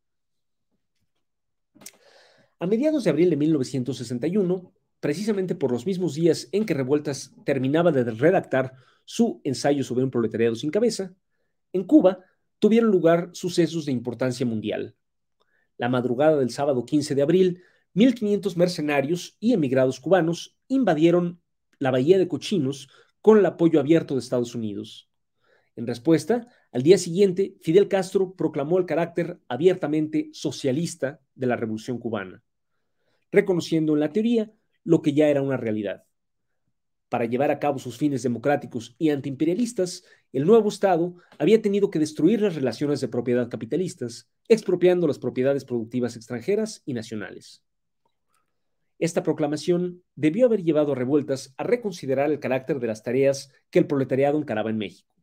[SPEAKER 2] A mediados de abril de 1961, precisamente por los mismos días en que Revueltas terminaba de redactar su ensayo sobre un proletariado sin cabeza, en Cuba tuvieron lugar sucesos de importancia mundial. La madrugada del sábado 15 de abril, 1.500 mercenarios y emigrados cubanos invadieron la Bahía de Cochinos con el apoyo abierto de Estados Unidos. En respuesta, al día siguiente, Fidel Castro proclamó el carácter abiertamente socialista de la Revolución cubana, reconociendo en la teoría lo que ya era una realidad. Para llevar a cabo sus fines democráticos y antiimperialistas, el nuevo Estado había tenido que destruir las relaciones de propiedad capitalistas, expropiando las propiedades productivas extranjeras y nacionales. Esta proclamación debió haber llevado revueltas a reconsiderar el carácter de las tareas que el proletariado encaraba en México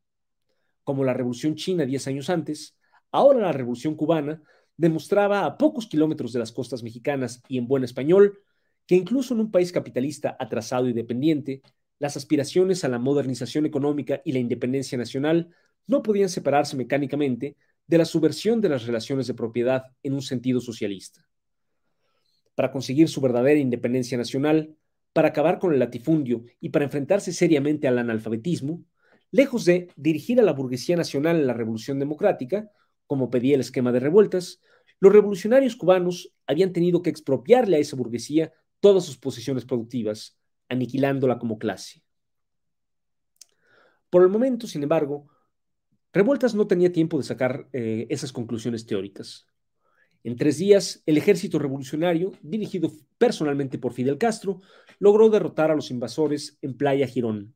[SPEAKER 2] como la Revolución China diez años antes, ahora la Revolución Cubana demostraba a pocos kilómetros de las costas mexicanas y en buen español que incluso en un país capitalista atrasado y dependiente, las aspiraciones a la modernización económica y la independencia nacional no podían separarse mecánicamente de la subversión de las relaciones de propiedad en un sentido socialista. Para conseguir su verdadera independencia nacional, para acabar con el latifundio y para enfrentarse seriamente al analfabetismo, Lejos de dirigir a la burguesía nacional en la revolución democrática, como pedía el esquema de revueltas, los revolucionarios cubanos habían tenido que expropiarle a esa burguesía todas sus posiciones productivas, aniquilándola como clase. Por el momento, sin embargo, Revueltas no tenía tiempo de sacar eh, esas conclusiones teóricas. En tres días, el ejército revolucionario, dirigido personalmente por Fidel Castro, logró derrotar a los invasores en Playa Girón,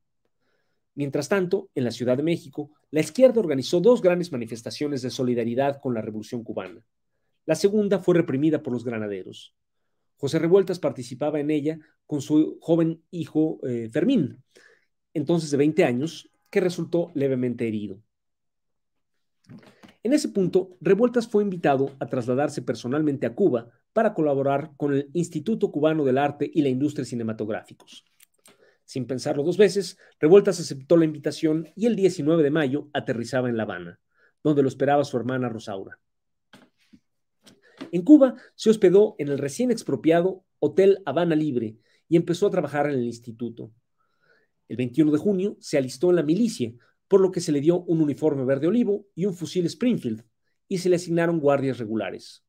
[SPEAKER 2] Mientras tanto, en la Ciudad de México, la izquierda organizó dos grandes manifestaciones de solidaridad con la Revolución cubana. La segunda fue reprimida por los granaderos. José Revueltas participaba en ella con su joven hijo eh, Fermín, entonces de 20 años, que resultó levemente herido. En ese punto, Revueltas fue invitado a trasladarse personalmente a Cuba para colaborar con el Instituto Cubano del Arte y la Industria Cinematográficos. Sin pensarlo dos veces, Revueltas aceptó la invitación y el 19 de mayo aterrizaba en La Habana, donde lo esperaba su hermana Rosaura. En Cuba se hospedó en el recién expropiado Hotel Habana Libre y empezó a trabajar en el instituto. El 21 de junio se alistó en la milicia, por lo que se le dio un uniforme verde olivo y un fusil Springfield, y se le asignaron guardias regulares.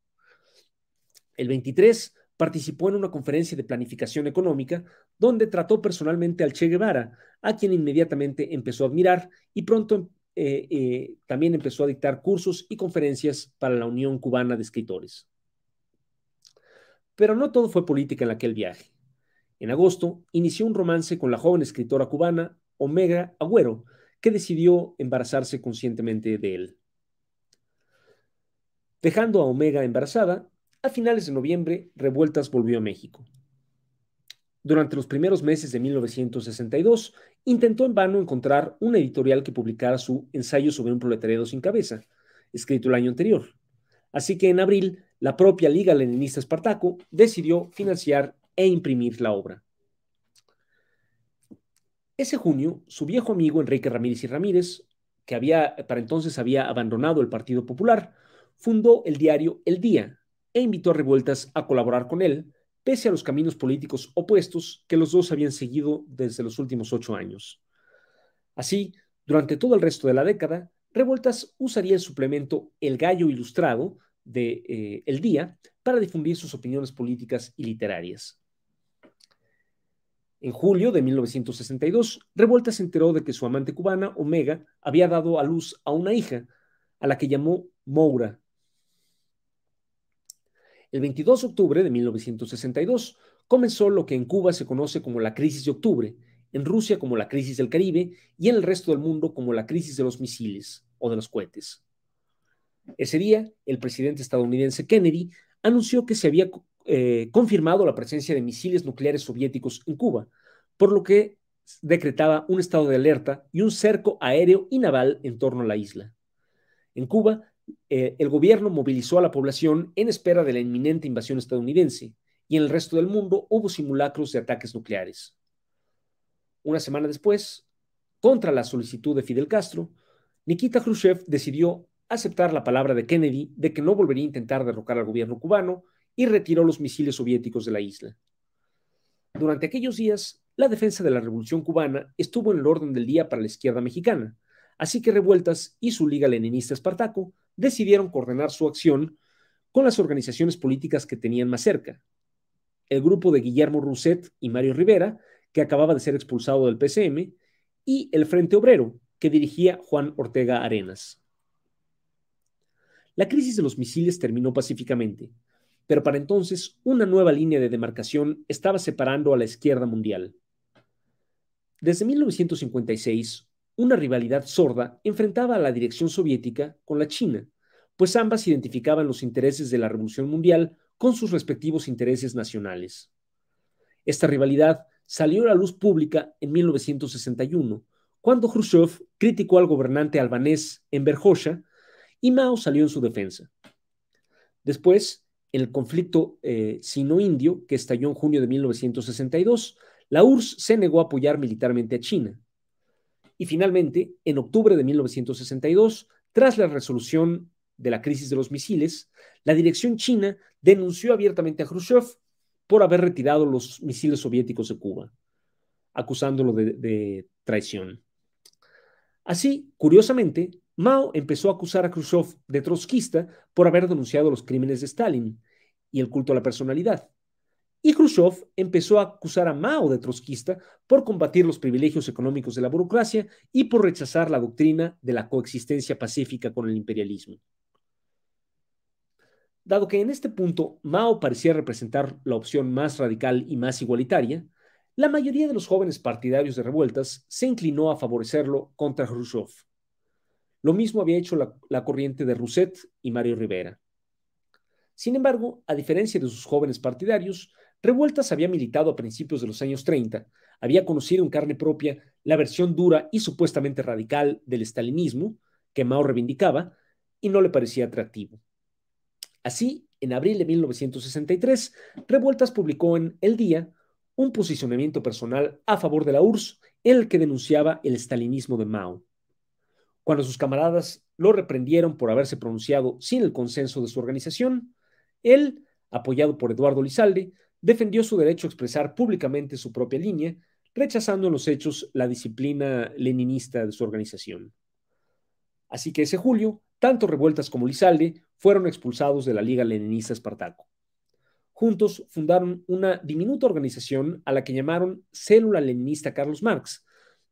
[SPEAKER 2] El 23 participó en una conferencia de planificación económica donde trató personalmente al Che Guevara, a quien inmediatamente empezó a admirar y pronto eh, eh, también empezó a dictar cursos y conferencias para la Unión Cubana de Escritores. Pero no todo fue política en aquel viaje. En agosto inició un romance con la joven escritora cubana Omega Agüero, que decidió embarazarse conscientemente de él. Dejando a Omega embarazada, a finales de noviembre, Revueltas volvió a México. Durante los primeros meses de 1962, intentó en vano encontrar una editorial que publicara su ensayo sobre un proletariado sin cabeza, escrito el año anterior. Así que en abril, la propia Liga Leninista Espartaco decidió financiar e imprimir la obra. Ese junio, su viejo amigo Enrique Ramírez y Ramírez, que había, para entonces había abandonado el Partido Popular, fundó el diario El Día, e invitó a Revueltas a colaborar con él, pese a los caminos políticos opuestos que los dos habían seguido desde los últimos ocho años. Así, durante todo el resto de la década, Revueltas usaría el suplemento El Gallo Ilustrado de eh, El Día para difundir sus opiniones políticas y literarias. En julio de 1962, Revueltas se enteró de que su amante cubana, Omega, había dado a luz a una hija, a la que llamó Moura, el 22 de octubre de 1962 comenzó lo que en Cuba se conoce como la crisis de octubre, en Rusia como la crisis del Caribe y en el resto del mundo como la crisis de los misiles o de los cohetes. Ese día, el presidente estadounidense Kennedy anunció que se había eh, confirmado la presencia de misiles nucleares soviéticos en Cuba, por lo que decretaba un estado de alerta y un cerco aéreo y naval en torno a la isla. En Cuba eh, el gobierno movilizó a la población en espera de la inminente invasión estadounidense y en el resto del mundo hubo simulacros de ataques nucleares. Una semana después, contra la solicitud de Fidel Castro, Nikita Khrushchev decidió aceptar la palabra de Kennedy de que no volvería a intentar derrocar al gobierno cubano y retiró los misiles soviéticos de la isla. Durante aquellos días, la defensa de la revolución cubana estuvo en el orden del día para la izquierda mexicana, así que Revueltas y su Liga Leninista Espartaco decidieron coordinar su acción con las organizaciones políticas que tenían más cerca. El grupo de Guillermo Rousset y Mario Rivera, que acababa de ser expulsado del PCM, y el Frente Obrero, que dirigía Juan Ortega Arenas. La crisis de los misiles terminó pacíficamente, pero para entonces una nueva línea de demarcación estaba separando a la izquierda mundial. Desde 1956, una rivalidad sorda enfrentaba a la dirección soviética con la China, pues ambas identificaban los intereses de la Revolución Mundial con sus respectivos intereses nacionales. Esta rivalidad salió a la luz pública en 1961, cuando Khrushchev criticó al gobernante albanés Enver Hoxha y Mao salió en su defensa. Después, en el conflicto eh, sino-indio que estalló en junio de 1962, la URSS se negó a apoyar militarmente a China. Y finalmente, en octubre de 1962, tras la resolución de la crisis de los misiles, la dirección china denunció abiertamente a Khrushchev por haber retirado los misiles soviéticos de Cuba, acusándolo de, traición. Así, curiosamente, Mao empezó a acusar a Khrushchev de trotskista por haber denunciado los crímenes de Stalin y el culto a la personalidad. Y Khrushchev empezó a acusar a Mao de trotskista por combatir los privilegios económicos de la burocracia y por rechazar la doctrina de la coexistencia pacífica con el imperialismo. Dado que en este punto Mao parecía representar la opción más radical y más igualitaria, la mayoría de los jóvenes partidarios de revueltas se inclinó a favorecerlo contra Khrushchev. Lo mismo había hecho la, corriente de Rousset y Mario Rivera. Sin embargo, a diferencia de sus jóvenes partidarios, Revueltas había militado a principios de los años 30, había conocido en carne propia la versión dura y supuestamente radical del estalinismo que Mao reivindicaba y no le parecía atractivo. Así, en abril de 1963, Revueltas publicó en El Día un posicionamiento personal a favor de la URSS en el que denunciaba el estalinismo de Mao. Cuando sus camaradas lo reprendieron por haberse pronunciado sin el consenso de su organización, él, apoyado por Eduardo Lizalde, defendió su derecho a expresar públicamente su propia línea, rechazando en los hechos la disciplina leninista de su organización. Así que ese julio, tanto Revueltas como Lizalde fueron expulsados de la Liga Leninista Espartaco. Juntos fundaron una diminuta organización a la que llamaron Célula Leninista Carlos Marx,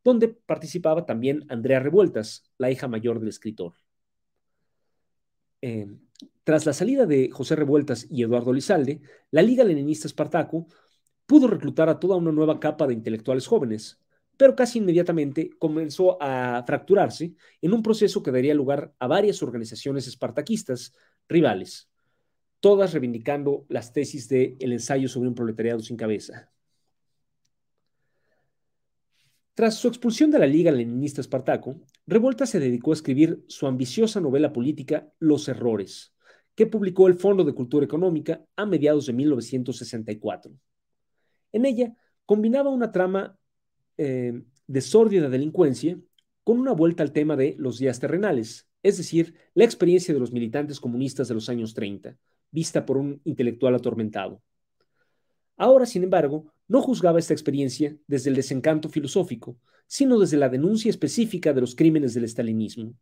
[SPEAKER 2] donde participaba también Andrea Revueltas, la hija mayor del escritor. Eh, tras la salida de José Revueltas y Eduardo Lizalde, la Liga Leninista Espartaco pudo reclutar a toda una nueva capa de intelectuales jóvenes, pero casi inmediatamente comenzó a fracturarse en un proceso que daría lugar a varias organizaciones espartaquistas rivales todas reivindicando las tesis de El ensayo sobre un proletariado sin cabeza. Tras su expulsión de la Liga Leninista Espartaco, Revuelta se dedicó a escribir su ambiciosa novela política Los Errores, que publicó el Fondo de Cultura Económica a mediados de 1964. En ella combinaba una trama eh, de sórdida delincuencia con una vuelta al tema de los días terrenales, es decir, la experiencia de los militantes comunistas de los años 30, vista por un intelectual atormentado. Ahora, sin embargo, no juzgaba esta experiencia desde el desencanto filosófico, sino desde la denuncia específica de los crímenes del estalinismo.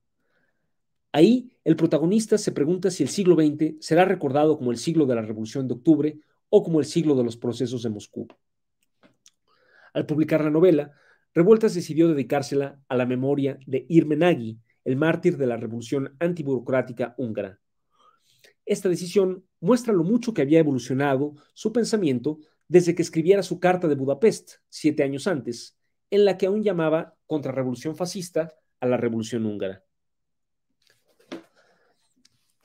[SPEAKER 2] Ahí, el protagonista se pregunta si el siglo XX será recordado como el siglo de la Revolución de Octubre o como el siglo de los procesos de Moscú. Al publicar la novela, Revueltas decidió dedicársela a la memoria de Irme Nagy, el mártir de la revolución antiburocrática húngara. Esta decisión muestra lo mucho que había evolucionado su pensamiento desde que escribiera su carta de Budapest siete años antes, en la que aún llamaba contrarrevolución fascista a la revolución húngara.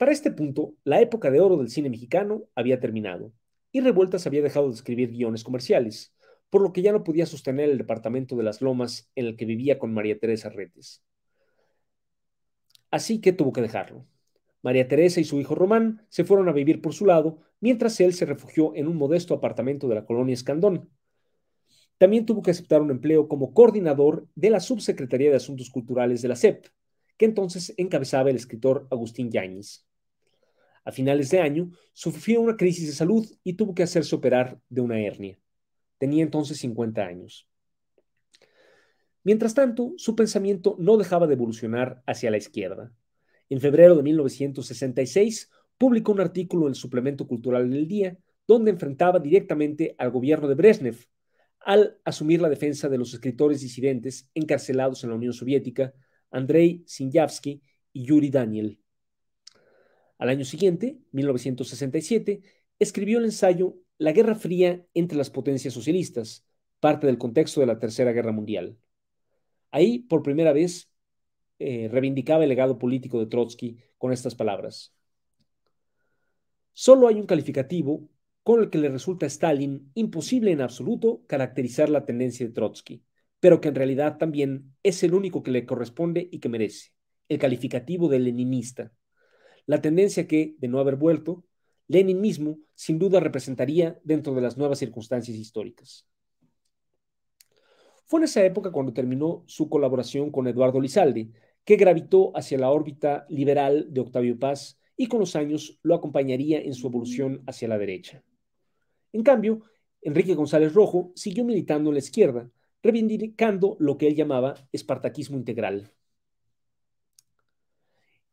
[SPEAKER 2] Para este punto, la época de oro del cine mexicano había terminado y Revueltas había dejado de escribir guiones comerciales, por lo que ya no podía sostener el departamento de las lomas en el que vivía con María Teresa Retes. Así que tuvo que dejarlo. María Teresa y su hijo Román se fueron a vivir por su lado, mientras él se refugió en un modesto apartamento de la colonia Escandón. También tuvo que aceptar un empleo como coordinador de la Subsecretaría de Asuntos Culturales de la SEP, que entonces encabezaba el escritor Agustín Yáñez. A finales de año, sufrió una crisis de salud y tuvo que hacerse operar de una hernia. Tenía entonces 50 años. Mientras tanto, su pensamiento no dejaba de evolucionar hacia la izquierda. En febrero de 1966 publicó un artículo en el suplemento cultural del día donde enfrentaba directamente al gobierno de Brezhnev al asumir la defensa de los escritores disidentes encarcelados en la Unión Soviética, Andrei Sinyavsky y Yuri Daniel. Al año siguiente, 1967, escribió el ensayo La Guerra Fría entre las potencias socialistas, parte del contexto de la Tercera Guerra Mundial. Ahí, por primera vez, eh, reivindicaba el legado político de Trotsky con estas palabras. Solo hay un calificativo con el que le resulta a Stalin imposible en absoluto caracterizar la tendencia de Trotsky, pero que en realidad también es el único que le corresponde y que merece, el calificativo de leninista. La tendencia que, de no haber vuelto, Lenin mismo sin duda representaría dentro de las nuevas circunstancias históricas. Fue en esa época cuando terminó su colaboración con Eduardo Lizalde, que gravitó hacia la órbita liberal de Octavio Paz y con los años lo acompañaría en su evolución hacia la derecha. En cambio, Enrique González Rojo siguió militando en la izquierda, reivindicando lo que él llamaba espartaquismo integral.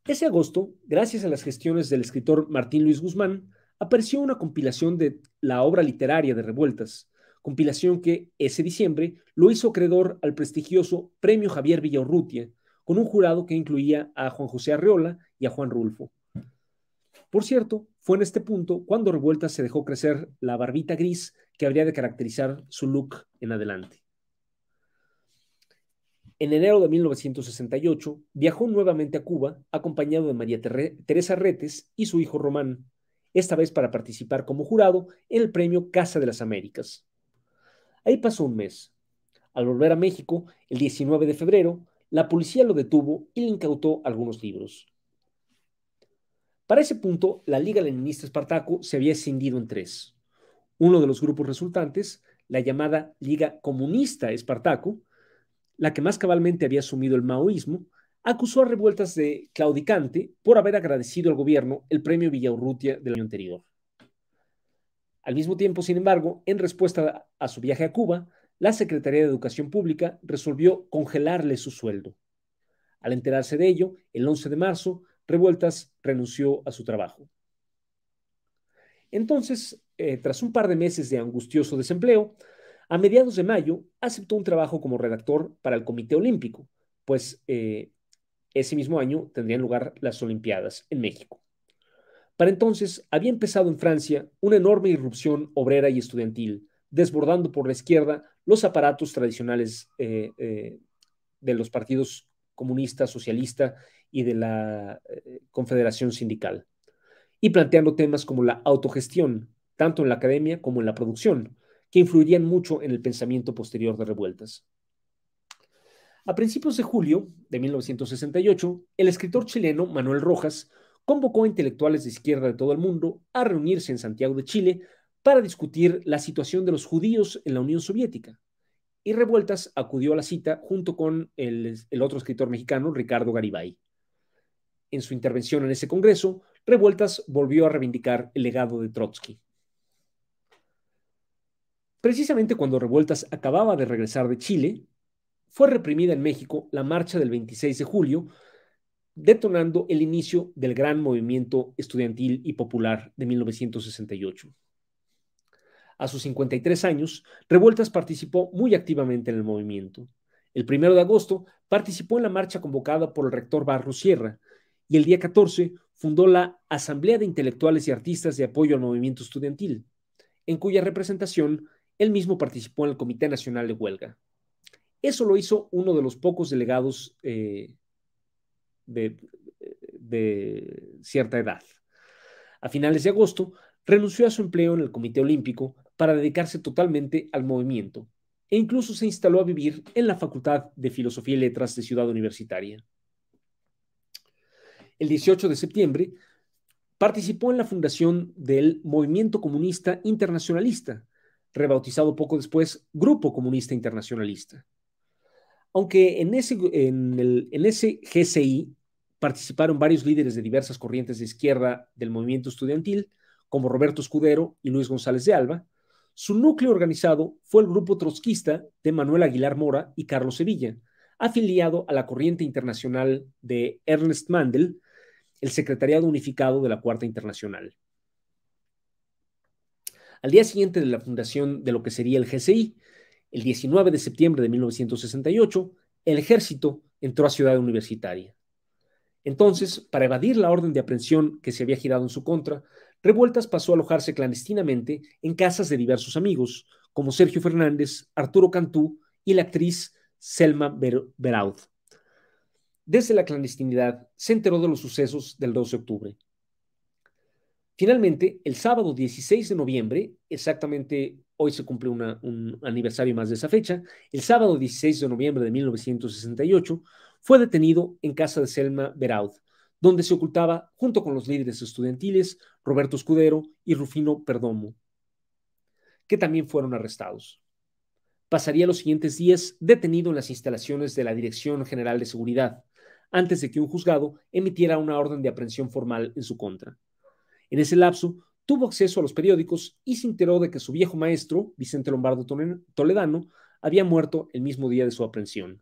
[SPEAKER 2] Ese agosto, gracias a las gestiones del escritor Martín Luis Guzmán, apareció una compilación de la obra literaria de Revueltas, compilación que ese diciembre lo hizo acreedor al prestigioso Premio Javier Villaurrutia, con un jurado que incluía a Juan José Arreola y a Juan Rulfo. Por cierto, Fue en este punto cuando Revueltas se dejó crecer la barbita gris que habría de caracterizar su look en adelante. En enero de 1968 viajó nuevamente a Cuba acompañado de María Teresa Retes y su hijo Román, esta vez para participar como jurado en el premio Casa de las Américas. Ahí pasó un mes. Al volver a México, el 19 de febrero, la policía lo detuvo y le incautó algunos libros. Para ese punto, la Liga Leninista Espartaco se había escindido en tres. Uno de los grupos resultantes, la llamada Liga Comunista Espartaco, la que más cabalmente había asumido el maoísmo, acusó a revueltas de claudicante por haber agradecido al gobierno el premio Villaurrutia del año anterior. Al mismo tiempo, sin embargo, en respuesta a su viaje a Cuba, la Secretaría de Educación Pública resolvió congelarle su sueldo. Al enterarse de ello, el 11 de marzo, Revueltas renunció a su trabajo. Entonces, eh, tras un par de meses de angustioso desempleo, a mediados de mayo, aceptó un trabajo como redactor para el Comité Olímpico, pues eh, ese mismo año tendrían lugar las Olimpiadas en México. Para entonces había empezado en Francia una enorme irrupción obrera y estudiantil, desbordando por la izquierda los aparatos tradicionales eh, eh, de los partidos comunista, socialista y de la Confederación Sindical, y planteando temas como la autogestión, tanto en la academia como en la producción, influirían mucho en el pensamiento posterior de revueltas. A principios de julio de 1968, el escritor chileno Manuel Rojas convocó a intelectuales de izquierda de todo el mundo a reunirse en Santiago de Chile para discutir la situación de los judíos en la Unión Soviética. Y Revueltas acudió a la cita junto con el, el otro escritor mexicano, Ricardo Garibay. En su intervención en ese congreso, Revueltas volvió a reivindicar el legado de Trotsky. Precisamente cuando Revueltas acababa de regresar de Chile, fue reprimida en México la marcha del 26 de julio, detonando el inicio del gran movimiento estudiantil y popular de 1968. A sus 53 años, Revueltas participó muy activamente en el movimiento. El 1 de agosto participó en la marcha convocada por el rector Barros Sierra y el día 14 fundó la Asamblea de Intelectuales y Artistas de Apoyo al Movimiento Estudiantil, en cuya representación él mismo participó en el Comité Nacional de Huelga. Eso lo hizo uno de los pocos delegados eh, de, cierta edad. A finales de agosto, renunció a su empleo en el Comité Olímpico para dedicarse totalmente al movimiento e incluso se instaló a vivir en la Facultad de Filosofía y Letras de Ciudad Universitaria. El 18 de septiembre participó en la fundación del Movimiento Comunista Internacionalista, rebautizado poco después Grupo Comunista Internacionalista. Aunque en ese, en, el, en ese GCI participaron varios líderes de diversas corrientes de izquierda del movimiento estudiantil, como Roberto Escudero y Luis González de Alba, su núcleo organizado fue el grupo trotskista de Manuel Aguilar Mora y Carlos Sevilla, afiliado a la corriente internacional de Ernest Mandel, el Secretariado Unificado de la Cuarta Internacional. Al día siguiente de la fundación de lo que sería el GCI, el 19 de septiembre de 1968, el ejército entró a Ciudad Universitaria. Entonces, para evadir la orden de aprehensión que se había girado en su contra, Revueltas pasó a alojarse clandestinamente en casas de diversos amigos, como Sergio Fernández, Arturo Cantú y la actriz Selma Beraud. Desde la clandestinidad se enteró de los sucesos del 12 de octubre. Finalmente, el sábado 16 de noviembre, exactamente hoy se cumple un aniversario más de esa fecha, el sábado 16 de noviembre de 1968, fue detenido en casa de Selma Beraud, donde se ocultaba junto con los líderes estudiantiles Roberto Escudero y Rufino Perdomo, que también fueron arrestados. Pasaría los siguientes días detenido en las instalaciones de la Dirección General de Seguridad, antes de que un juzgado emitiera una orden de aprehensión formal en su contra. En ese lapso, tuvo acceso a los periódicos y se enteró de que su viejo maestro, Vicente Lombardo Toledano, había muerto el mismo día de su aprehensión.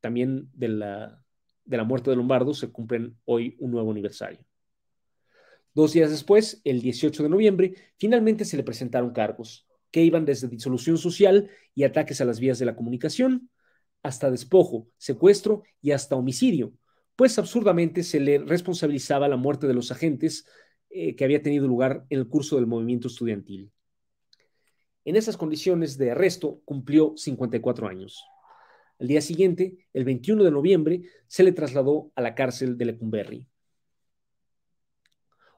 [SPEAKER 2] También de la, de la muerte de Lombardo se cumplen hoy un nuevo aniversario. Dos días después, el 18 de noviembre, finalmente se le presentaron cargos que iban desde disolución social y ataques a las vías de la comunicación, hasta despojo, secuestro y hasta homicidio, pues absurdamente se le responsabilizaba la muerte de los agentes eh, que había tenido lugar en el curso del movimiento estudiantil. En esas condiciones de arresto cumplió 54 años. Al día siguiente, el 21 de noviembre, se le trasladó a la cárcel de Lecumberri.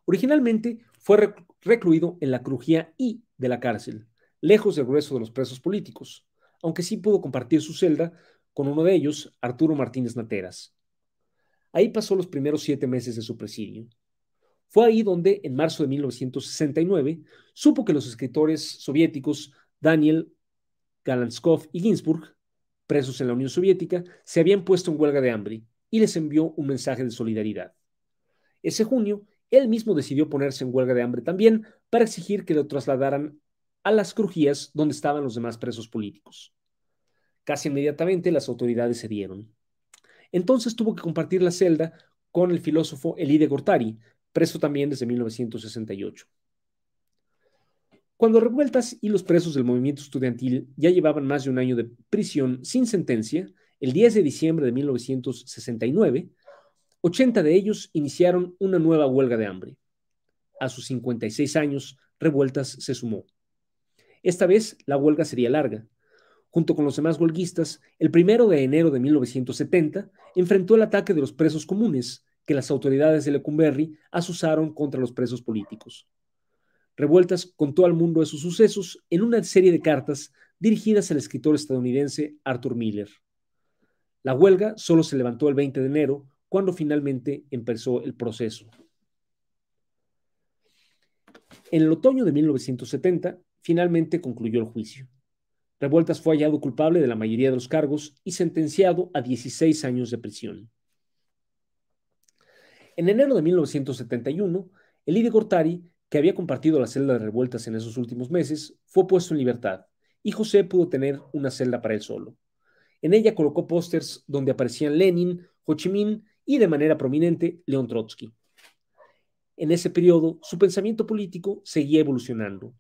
[SPEAKER 2] Originalmente fue recluido en la crujía I de la cárcel, lejos del grueso de los presos políticos, aunque sí pudo compartir su celda con uno de ellos, Arturo Martínez Nateras. Ahí pasó los primeros siete meses de su presidio. Fue ahí donde, en marzo de 1969, supo que los escritores soviéticos Daniel Galanskov y Ginsburg, presos en la Unión Soviética, se habían puesto en huelga de hambre y les envió un mensaje de solidaridad. Ese junio, él mismo decidió ponerse en huelga de hambre también para exigir que lo trasladaran a las crujías donde estaban los demás presos políticos. Casi inmediatamente las autoridades cedieron. Entonces tuvo que compartir la celda con el filósofo Elide Gortari, preso también desde 1968. Cuando Revueltas y los presos del movimiento estudiantil ya llevaban más de un año de prisión sin sentencia, el 10 de diciembre de 1969, 80 de ellos iniciaron una nueva huelga de hambre. A sus 56 años, Revueltas se sumó. Esta vez la huelga sería larga, junto con los demás huelguistas, el primero de enero de 1970 enfrentó el ataque de los presos comunes que las autoridades de Lecumberri asusaron contra los presos políticos. Revueltas contó al mundo esos sucesos en una serie de cartas dirigidas al escritor estadounidense Arthur Miller. La huelga solo se levantó el 20 de enero, cuando finalmente empezó el proceso. En el otoño de 1970, finalmente concluyó el juicio. Revueltas fue hallado culpable de la mayoría de los cargos y sentenciado a 16 años de prisión. En enero de 1971, Elide Gortari, que había compartido la celda de revueltas en esos últimos meses, fue puesto en libertad y José pudo tener una celda para él solo. En ella colocó pósters donde aparecían Lenin, Ho Chi Minh y de manera prominente León Trotsky. En ese periodo, su pensamiento político seguía evolucionando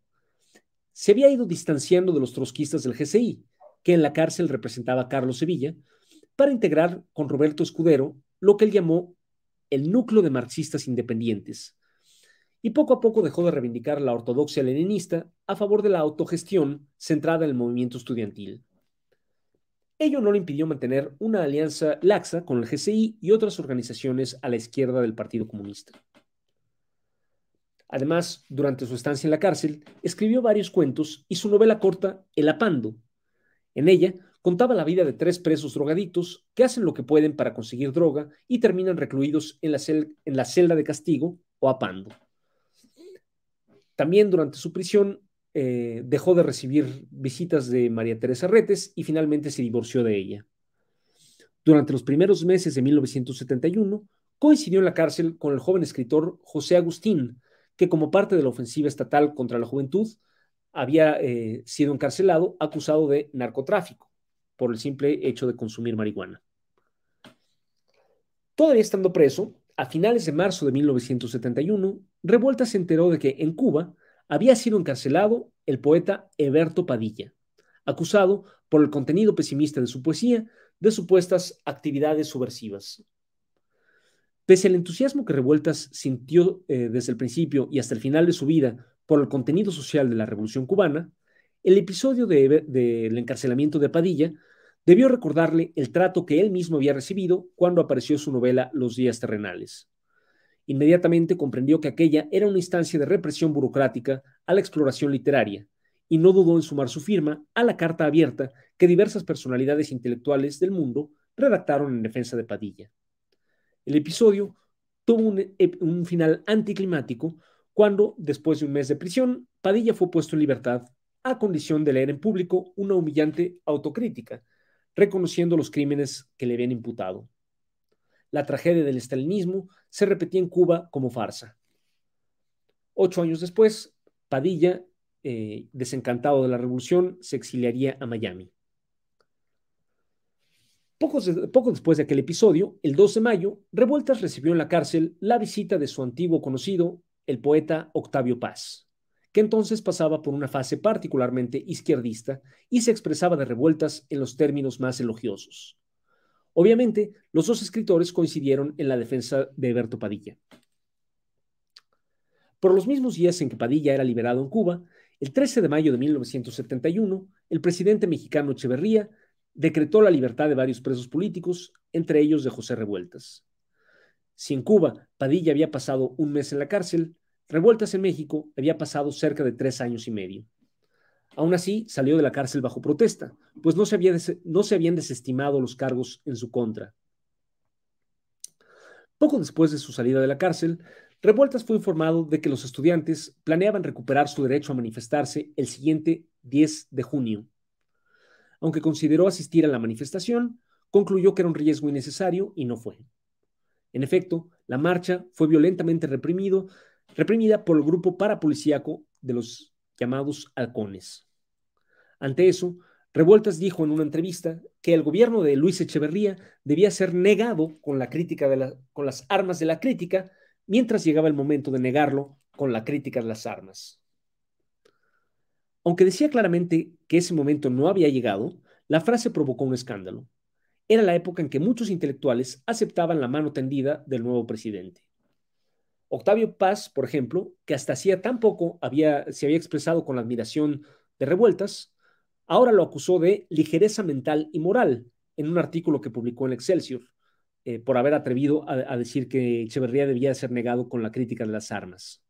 [SPEAKER 2] se había ido distanciando de los trotskistas del GCI, que en la cárcel representaba a Carlos Sevilla, para integrar con Roberto Escudero lo que él llamó el núcleo de marxistas independientes. Y poco a poco dejó de reivindicar la ortodoxia leninista a favor de la autogestión centrada en el movimiento estudiantil. Ello no le impidió mantener una alianza laxa con el GCI y otras organizaciones a la izquierda del Partido Comunista. Además, durante su estancia en la cárcel, escribió varios cuentos y su novela corta El Apando. En ella contaba la vida de tres presos drogaditos que hacen lo que pueden para conseguir droga y terminan recluidos en la, en la celda de castigo o apando. También durante su prisión eh, dejó de recibir visitas de María Teresa Retes y finalmente se divorció de ella. Durante los primeros meses de 1971, coincidió en la cárcel con el joven escritor José Agustín, que como parte de la ofensiva estatal contra la juventud había eh, sido encarcelado acusado de narcotráfico por el simple hecho de consumir marihuana. Todavía estando preso, a finales de marzo de 1971, Revuelta se enteró de que en Cuba había sido encarcelado el poeta Eberto Padilla, acusado por el contenido pesimista de su poesía de supuestas actividades subversivas. Pese al entusiasmo que Revueltas sintió eh, desde el principio y hasta el final de su vida por el contenido social de la Revolución cubana, el episodio del encarcelamiento de Padilla debió recordarle el trato que él mismo había recibido cuando apareció su novela Los días terrenales. Inmediatamente comprendió que aquella era una instancia de represión burocrática a la exploración literaria, y no dudó en sumar su firma a la carta abierta que diversas personalidades intelectuales del mundo redactaron en defensa de Padilla. El episodio tuvo un, final anticlimático cuando, después de un mes de prisión, Padilla fue puesto en libertad a condición de leer en público una humillante autocrítica, reconociendo los crímenes que le habían imputado. La tragedia del estalinismo se repetía en Cuba como farsa. Ocho años después, Padilla, eh, desencantado de la revolución, se exiliaría a Miami. Poco, después de aquel episodio, el 2 de mayo, Revueltas recibió en la cárcel la visita de su antiguo conocido, el poeta Octavio Paz, que entonces pasaba por una fase particularmente izquierdista y se expresaba de revueltas en los términos más elogiosos. Obviamente, los dos escritores coincidieron en la defensa de Eberto Padilla. Por los mismos días en que Padilla era liberado en Cuba, el 13 de mayo de 1971, el presidente mexicano Echeverría decretó la libertad de varios presos políticos, entre ellos de José Revueltas. Si en Cuba Padilla había pasado un mes en la cárcel, Revueltas en México había pasado cerca de tres años y medio. Aún así, salió de la cárcel bajo protesta, pues no se, habían desestimado los cargos en su contra. Poco después de su salida de la cárcel, Revueltas fue informado de que los estudiantes planeaban recuperar su derecho a manifestarse el siguiente 10 de junio. Aunque consideró asistir a la manifestación, concluyó que era un riesgo innecesario y no fue. En efecto, la marcha fue violentamente reprimido, reprimida por el grupo parapolicíaco de los llamados halcones. Ante eso, Revueltas dijo en una entrevista que el gobierno de Luis Echeverría debía ser negado con, la crítica de con las armas de la crítica, mientras llegaba el momento de negarlo con la crítica de las armas. Aunque decía claramente que ese momento no había llegado, la frase provocó un escándalo. Era la época en que muchos intelectuales aceptaban la mano tendida del nuevo presidente. Octavio Paz, por ejemplo, que hasta hacía tan poco había, se había expresado con la admiración de revueltas, ahora lo acusó de ligereza mental y moral en un artículo que publicó en Excelsior, eh, por haber atrevido a, decir que Echeverría debía ser negado con la crítica de las armas.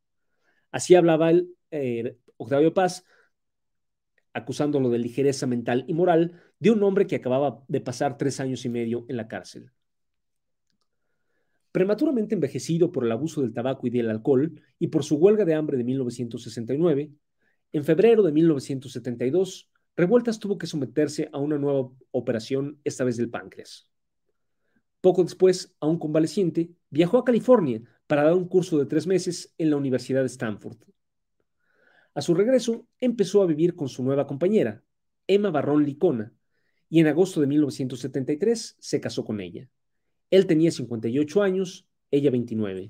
[SPEAKER 2] Así hablaba el, eh, Octavio Paz, acusándolo de ligereza mental y moral de un hombre que acababa de pasar tres años y medio en la cárcel. Prematuramente envejecido por el abuso del tabaco y del alcohol y por su huelga de hambre de 1969, en febrero de 1972, Revueltas tuvo que someterse a una nueva operación, esta vez del páncreas. Poco después, aún convaleciente, viajó a California para dar un curso de tres meses en la Universidad de Stanford. A su regreso, empezó a vivir con su nueva compañera, Emma Barrón Licona, y en agosto de 1973 se casó con ella. Él tenía 58 años, ella 29.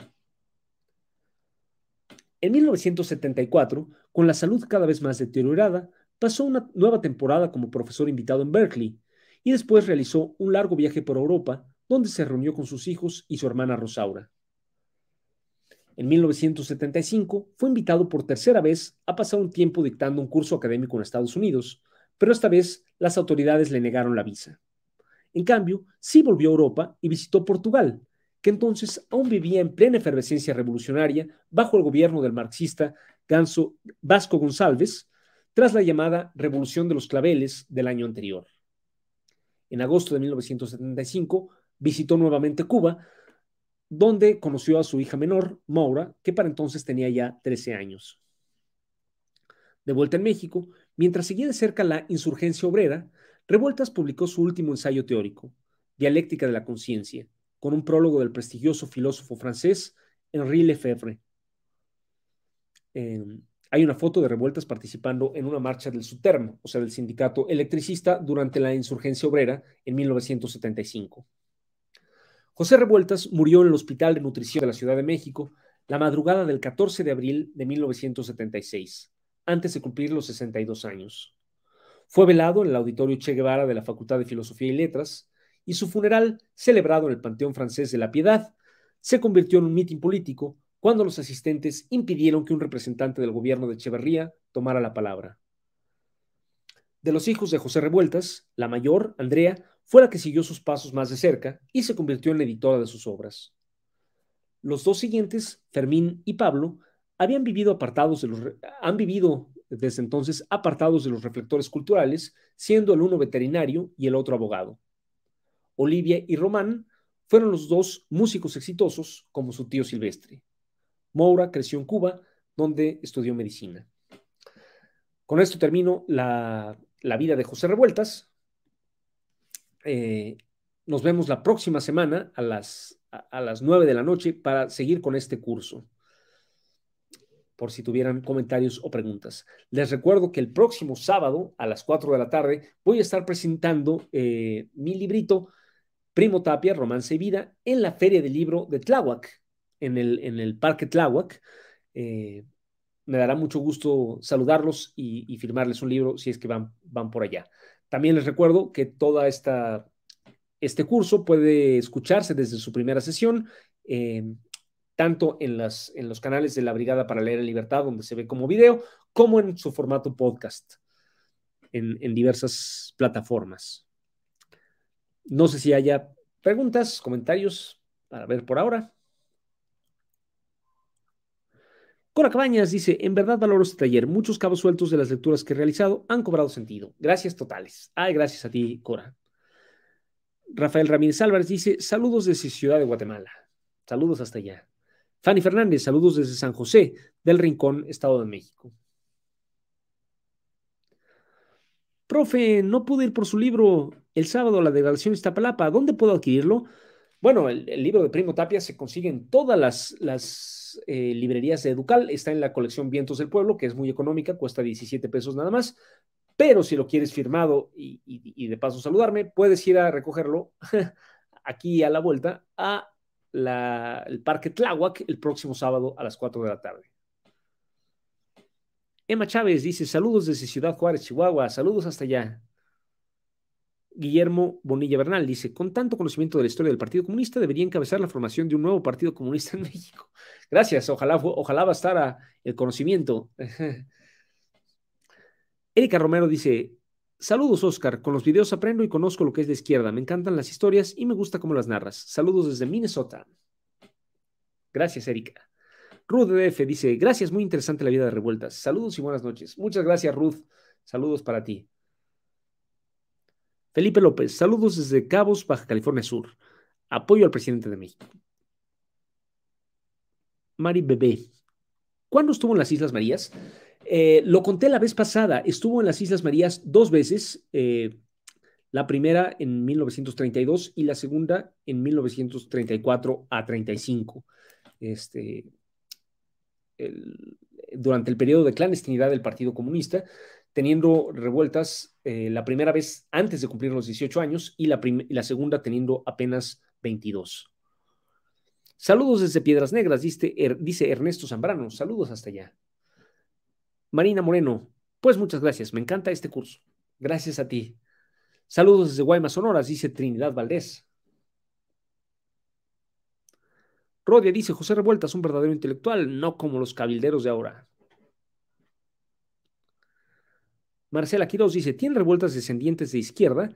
[SPEAKER 2] En 1974, con la salud cada vez más deteriorada, pasó una nueva temporada como profesor invitado en Berkeley y después realizó un largo viaje por Europa donde se reunió con sus hijos y su hermana Rosaura. En 1975 fue invitado por tercera vez a pasar un tiempo dictando un curso académico en Estados Unidos, pero esta vez las autoridades le negaron la visa. En cambio, sí volvió a Europa y visitó Portugal, que entonces aún vivía en plena efervescencia revolucionaria bajo el gobierno del marxista Ganso Vasco González, tras la llamada Revolución de los Claveles del año anterior. En agosto de 1975 visitó nuevamente Cuba, donde conoció a su hija menor, Maura, que para entonces tenía ya 13 años. De vuelta en México, mientras seguía de cerca la insurgencia obrera, Revueltas publicó su último ensayo teórico, Dialéctica de la Conciencia, con un prólogo del prestigioso filósofo francés Henri Lefebvre. Em, hay una foto de Revueltas participando en una marcha del SUTERM, o sea, del sindicato electricista, durante la insurgencia obrera en 1975. José Revueltas murió en el Hospital de Nutrición de la Ciudad de México la madrugada del 14 de abril de 1976, antes de cumplir los 62 años. Fue velado en el Auditorio Che Guevara de la Facultad de Filosofía y Letras y su funeral, celebrado en el Panteón Francés de la Piedad, se convirtió en un mitin político cuando los asistentes impidieron que un representante del gobierno de Echeverría tomara la palabra. De los hijos de José Revueltas, la mayor, Andrea, fue la que siguió sus pasos más de cerca y se convirtió en editora de sus obras. Los dos siguientes, Fermín y Pablo, habían vivido apartados de los, han vivido desde entonces apartados de los reflectores culturales, siendo el uno veterinario y el otro abogado. Olivia y Román fueron los dos músicos exitosos como su tío Silvestre. Moura creció en Cuba, donde estudió medicina. Con esto termino la, la vida de José Revueltas, eh, nos vemos la próxima semana a las, a, las 9 de la noche para seguir con este curso por si tuvieran comentarios o preguntas. Les recuerdo que el próximo sábado a las 4 de la tarde voy a estar presentando eh, mi librito Primo Tapia, Romance y Vida en la Feria del Libro de Tláhuac, en el, Parque Tláhuac. Eh, me dará mucho gusto saludarlos y, firmarles un libro si es que van, por allá. También les recuerdo que toda este curso puede escucharse desde su primera sesión tanto en, las, en los canales de la Brigada para Leer en Libertad, donde se ve como video, como en su formato podcast, en, en diversas plataformas. No sé si haya preguntas, comentarios para ver por ahora. Cora Cabañas dice, en verdad valoro este taller. Muchos cabos sueltos de las lecturas que he realizado han cobrado sentido. Gracias totales. Ay, gracias a ti, Cora. Rafael Ramírez Álvarez dice, saludos desde Ciudad de Guatemala. Saludos hasta allá. Fanny Fernández, saludos desde San José, del Rincón, Estado de México. Profe, no pude ir por su libro el sábado a la degradación Iztapalapa. ¿Dónde puedo adquirirlo? Bueno, el, libro de Primo Tapia se consigue en todas las, eh, librerías de Educal. Está en la colección Vientos del Pueblo, que es muy económica, cuesta 17 pesos nada más. Pero si lo quieres firmado y, de paso saludarme, puedes ir a recogerlo aquí a la vuelta a el Parque Tláhuac el próximo sábado a las 4 de la tarde. Emma Chávez dice: Saludos desde Ciudad Juárez, Chihuahua. Saludos hasta allá. Guillermo Bonilla Bernal dice, con tanto conocimiento de la historia del Partido Comunista, debería encabezar la formación de un nuevo Partido Comunista en México. Gracias, ojalá, ojalá bastara el conocimiento. Erika Romero dice, saludos Oscar, con los videos aprendo y conozco lo que es de izquierda, me encantan las historias y me gusta cómo las narras. Saludos desde Minnesota. Gracias, Erika. Ruth DF dice, gracias, muy interesante la vida de revueltas. Saludos y buenas noches. Muchas gracias, Ruth. Saludos para ti. Felipe López, saludos desde Cabos, Baja California Sur. Apoyo al presidente de México. Mari Bebé, ¿cuándo estuvo en las Islas Marías? Eh, lo conté la vez pasada, estuvo en las Islas Marías dos veces, eh, la primera en 1932 y la segunda en 1934 a 35. Este, durante el periodo de clandestinidad del Partido Comunista, teniendo revueltas eh, la primera vez antes de cumplir los 18 años y la, segunda teniendo apenas 22. Saludos desde Piedras Negras, dice, er, dice Ernesto Zambrano. Saludos hasta allá. Marina Moreno, pues muchas gracias. Me encanta este curso. Gracias a ti. Saludos desde Guaymas, Sonoras, dice Trinidad Valdés. Rodia dice, José Revueltas, un verdadero intelectual, no como los cabilderos de ahora. Marcela Quiroz dice, ¿tienen revueltas descendientes de izquierda?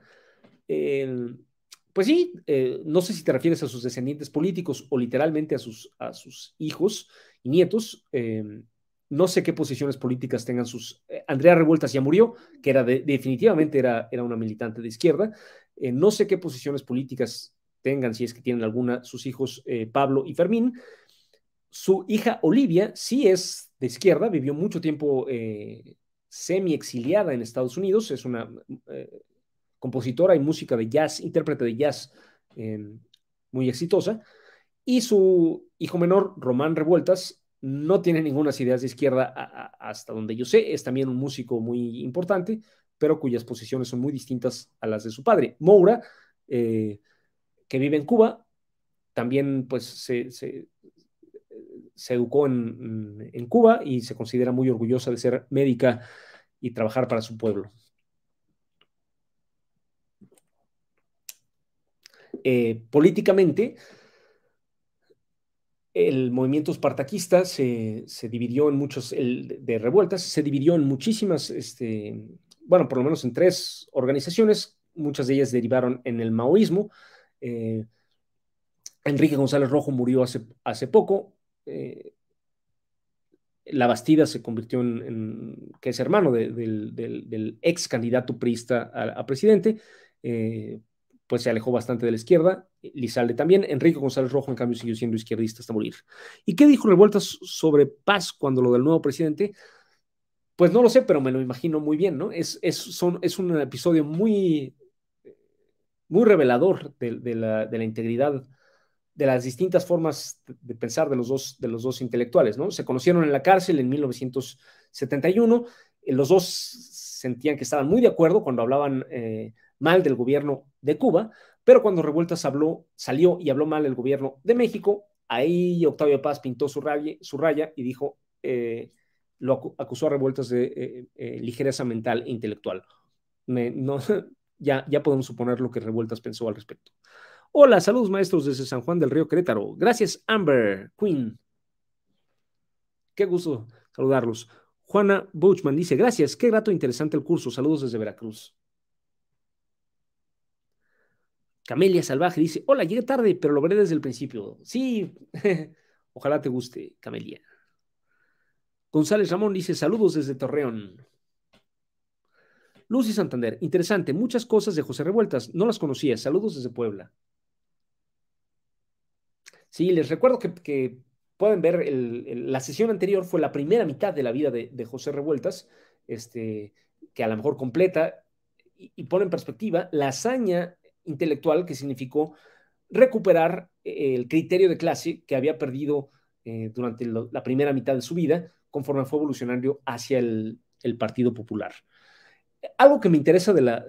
[SPEAKER 2] pues sí, eh, no sé si te refieres a sus descendientes políticos o literalmente a sus, hijos y nietos. Em, no sé qué posiciones políticas tengan sus... Eh, Andrea Revueltas ya murió, que era definitivamente era, era una militante de izquierda. Eh, no sé qué posiciones políticas tengan, si es que tienen alguna, sus hijos Pablo y Fermín. Su hija Olivia sí es de izquierda, vivió mucho tiempo semi-exiliada en Estados Unidos, es una eh, compositora y música de jazz, intérprete de jazz muy exitosa, y su hijo menor, Román Revueltas, no tiene ninguna ideas de izquierda hasta donde yo sé, es también un músico muy importante, pero cuyas posiciones son muy distintas a las de su padre. Moura, eh, que vive en Cuba, también pues se, educó en, Cuba y se considera muy orgullosa de ser médica y trabajar para su pueblo. Eh, políticamente, el movimiento espartaquista se, dividió en muchos, de revueltas, se dividió en muchísimas, este, bueno, por lo menos en tres organizaciones, muchas de ellas derivaron en el maoísmo. Eh, Enrique González Rojo murió hace, hace poco, eh, la Bastida se convirtió en, que es hermano del, ex candidato priista a, presidente, eh, pues se alejó bastante de la izquierda, Lizalde también, Enrique González Rojo en cambio siguió siendo izquierdista hasta morir. ¿Y qué dijo Revueltas sobre Paz cuando lo del nuevo presidente? Pues no lo sé, pero me lo imagino muy bien, ¿no? Es, es, son, es un episodio muy, muy revelador de, la, de la integridad de las distintas formas de pensar de los dos, de los dos intelectuales, ¿no? Se conocieron en la cárcel en 1971, eh, los dos sentían que estaban muy de acuerdo cuando hablaban eh, mal del gobierno de Cuba, pero cuando Revueltas habló, salió y habló mal del gobierno de México, ahí Octavio Paz pintó su raya, y dijo, eh, lo acusó a Revueltas de ligereza mental e intelectual. no, ya, podemos suponer lo que Revueltas pensó al respecto. Hola, saludos maestros desde San Juan del Río Querétaro. Gracias, Amber Queen. Qué gusto saludarlos. Juana Buchman dice, gracias, qué grato e interesante el curso. Saludos desde Veracruz. Camelia Salvaje dice, hola, llegué tarde, pero lo veré desde el principio. Sí, ojalá te guste, Camelia. González Ramón dice, saludos desde Torreón. Lucy Santander, interesante, muchas cosas de José Revueltas, no las conocía, saludos desde Puebla. Sí, les recuerdo que, pueden ver la sesión anterior, fue la primera mitad de la vida de, José Revueltas, este, que a lo mejor completa y pone en perspectiva la hazaña intelectual que significó recuperar eh, el criterio de clase que había perdido eh, durante la primera mitad de su vida conforme fue evolucionario hacia el, Partido Popular. Algo que me interesa de la,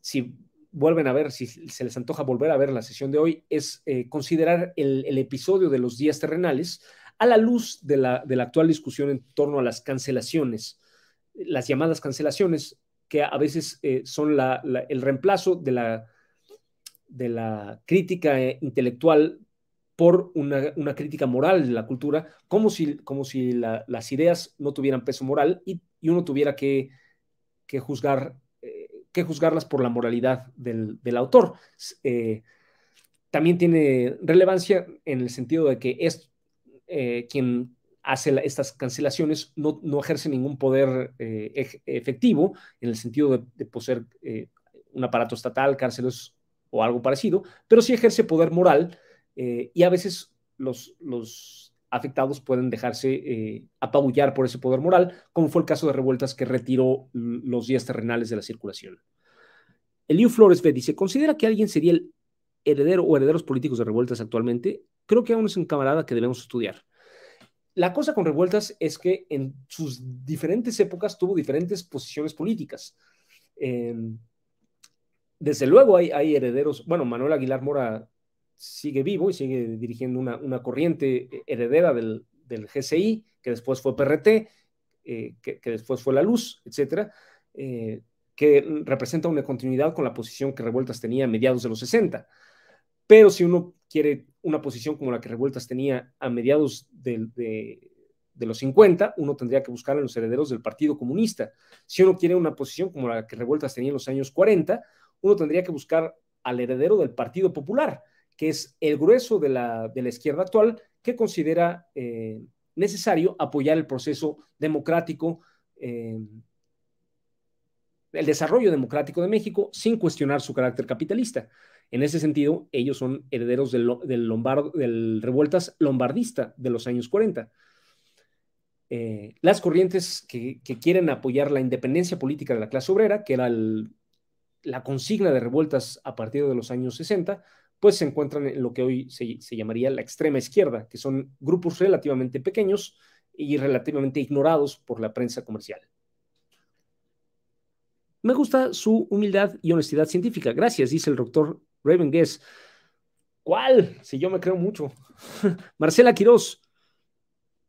[SPEAKER 2] si vuelven a ver, si se les antoja volver a ver la sesión de hoy, es eh, considerar el, episodio de los días terrenales a la luz de la, de la actual discusión en torno a las cancelaciones, las llamadas cancelaciones, que a veces son el reemplazo de la de la crítica eh, intelectual por una, crítica moral de la cultura, como si, como si las ideas no tuvieran peso moral y, uno tuviera que, juzgar, eh, que juzgarlas por la moralidad del, autor. Eh, también tiene relevancia en el sentido de que es quien hace estas cancelaciones no, ejerce ningún poder efectivo en el sentido de, de poseer un aparato estatal, cárceles o algo parecido, pero sí ejerce poder moral eh, y a veces los, los afectados pueden dejarse eh, apabullar por ese poder moral, como fue el caso de revueltas que retiró los días terrenales de la circulación. Eliu Flores B dice, ¿considera que alguien sería el heredero o herederos políticos de revueltas actualmente? Creo que aún es un camarada que debemos estudiar. La cosa con revueltas es que en sus diferentes épocas tuvo diferentes posiciones políticas. Eh, desde luego hay, herederos, bueno, Manuel Aguilar Mora sigue vivo y sigue dirigiendo una, corriente heredera del, GCI, que después fue PRT, eh, que, después fue La Luz, etcétera, eh, que representa una continuidad con la posición que Revueltas tenía a mediados de los 60. Pero si uno quiere una posición como la que Revueltas tenía a mediados de, de los 50, uno tendría que buscar en los herederos del Partido Comunista. Si uno quiere una posición como la que Revueltas tenía en los años 40, uno tendría que buscar al heredero del Partido Popular, que es el grueso de la, izquierda actual, que considera eh, necesario apoyar el proceso democrático, eh, el desarrollo democrático de México sin cuestionar su carácter capitalista. En ese sentido, ellos son herederos del, del, revueltas lombardista de los años 40. Eh, las corrientes que, que, quieren apoyar la independencia política de la clase obrera, que era el, la consigna de revueltas a partir de los años 60, pues se encuentran en lo que hoy se, llamaría la extrema izquierda, que son grupos relativamente pequeños y relativamente ignorados por la prensa comercial. Me gusta su humildad y honestidad científica. Gracias, dice el doctor Raven Guess. ¿Cuál? Si yo me creo mucho. Marcela Quiroz,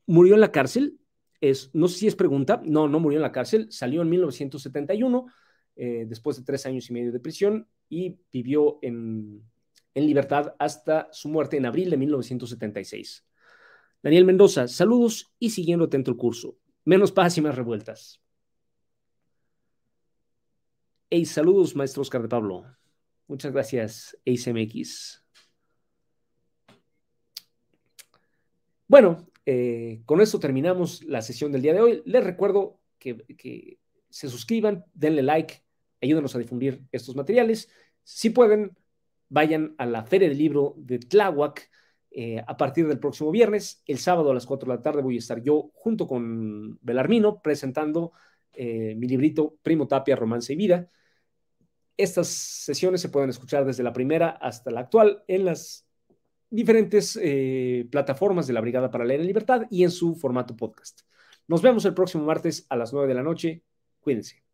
[SPEAKER 2] ¿murió en la cárcel? Es, no sé si es pregunta. No, no murió en la cárcel. Salió en 1971 eh, después de tres años y medio de prisión y vivió en, libertad hasta su muerte en abril de 1976. Daniel Mendoza, saludos y siguiendo atento el curso. Menos paz y más revueltas. Hey, saludos, maestro Oscar de Pablo. Muchas gracias, ACMX. Bueno, eh, con esto terminamos la sesión del día de hoy. Les recuerdo que, que se suscriban, denle like, ayúdenos a difundir estos materiales. Si pueden, vayan a la Feria del Libro de Tláhuac eh, a partir del próximo viernes. El sábado a las 4 de la tarde voy a estar yo junto con Belarmino presentando eh, mi librito Primo Tapia, Romance y Vida. Estas sesiones se pueden escuchar desde la primera hasta la actual en las diferentes eh, plataformas de la Brigada para Leer en Libertad y en su formato podcast. Nos vemos el próximo martes a las 9 de la noche. Cuídense.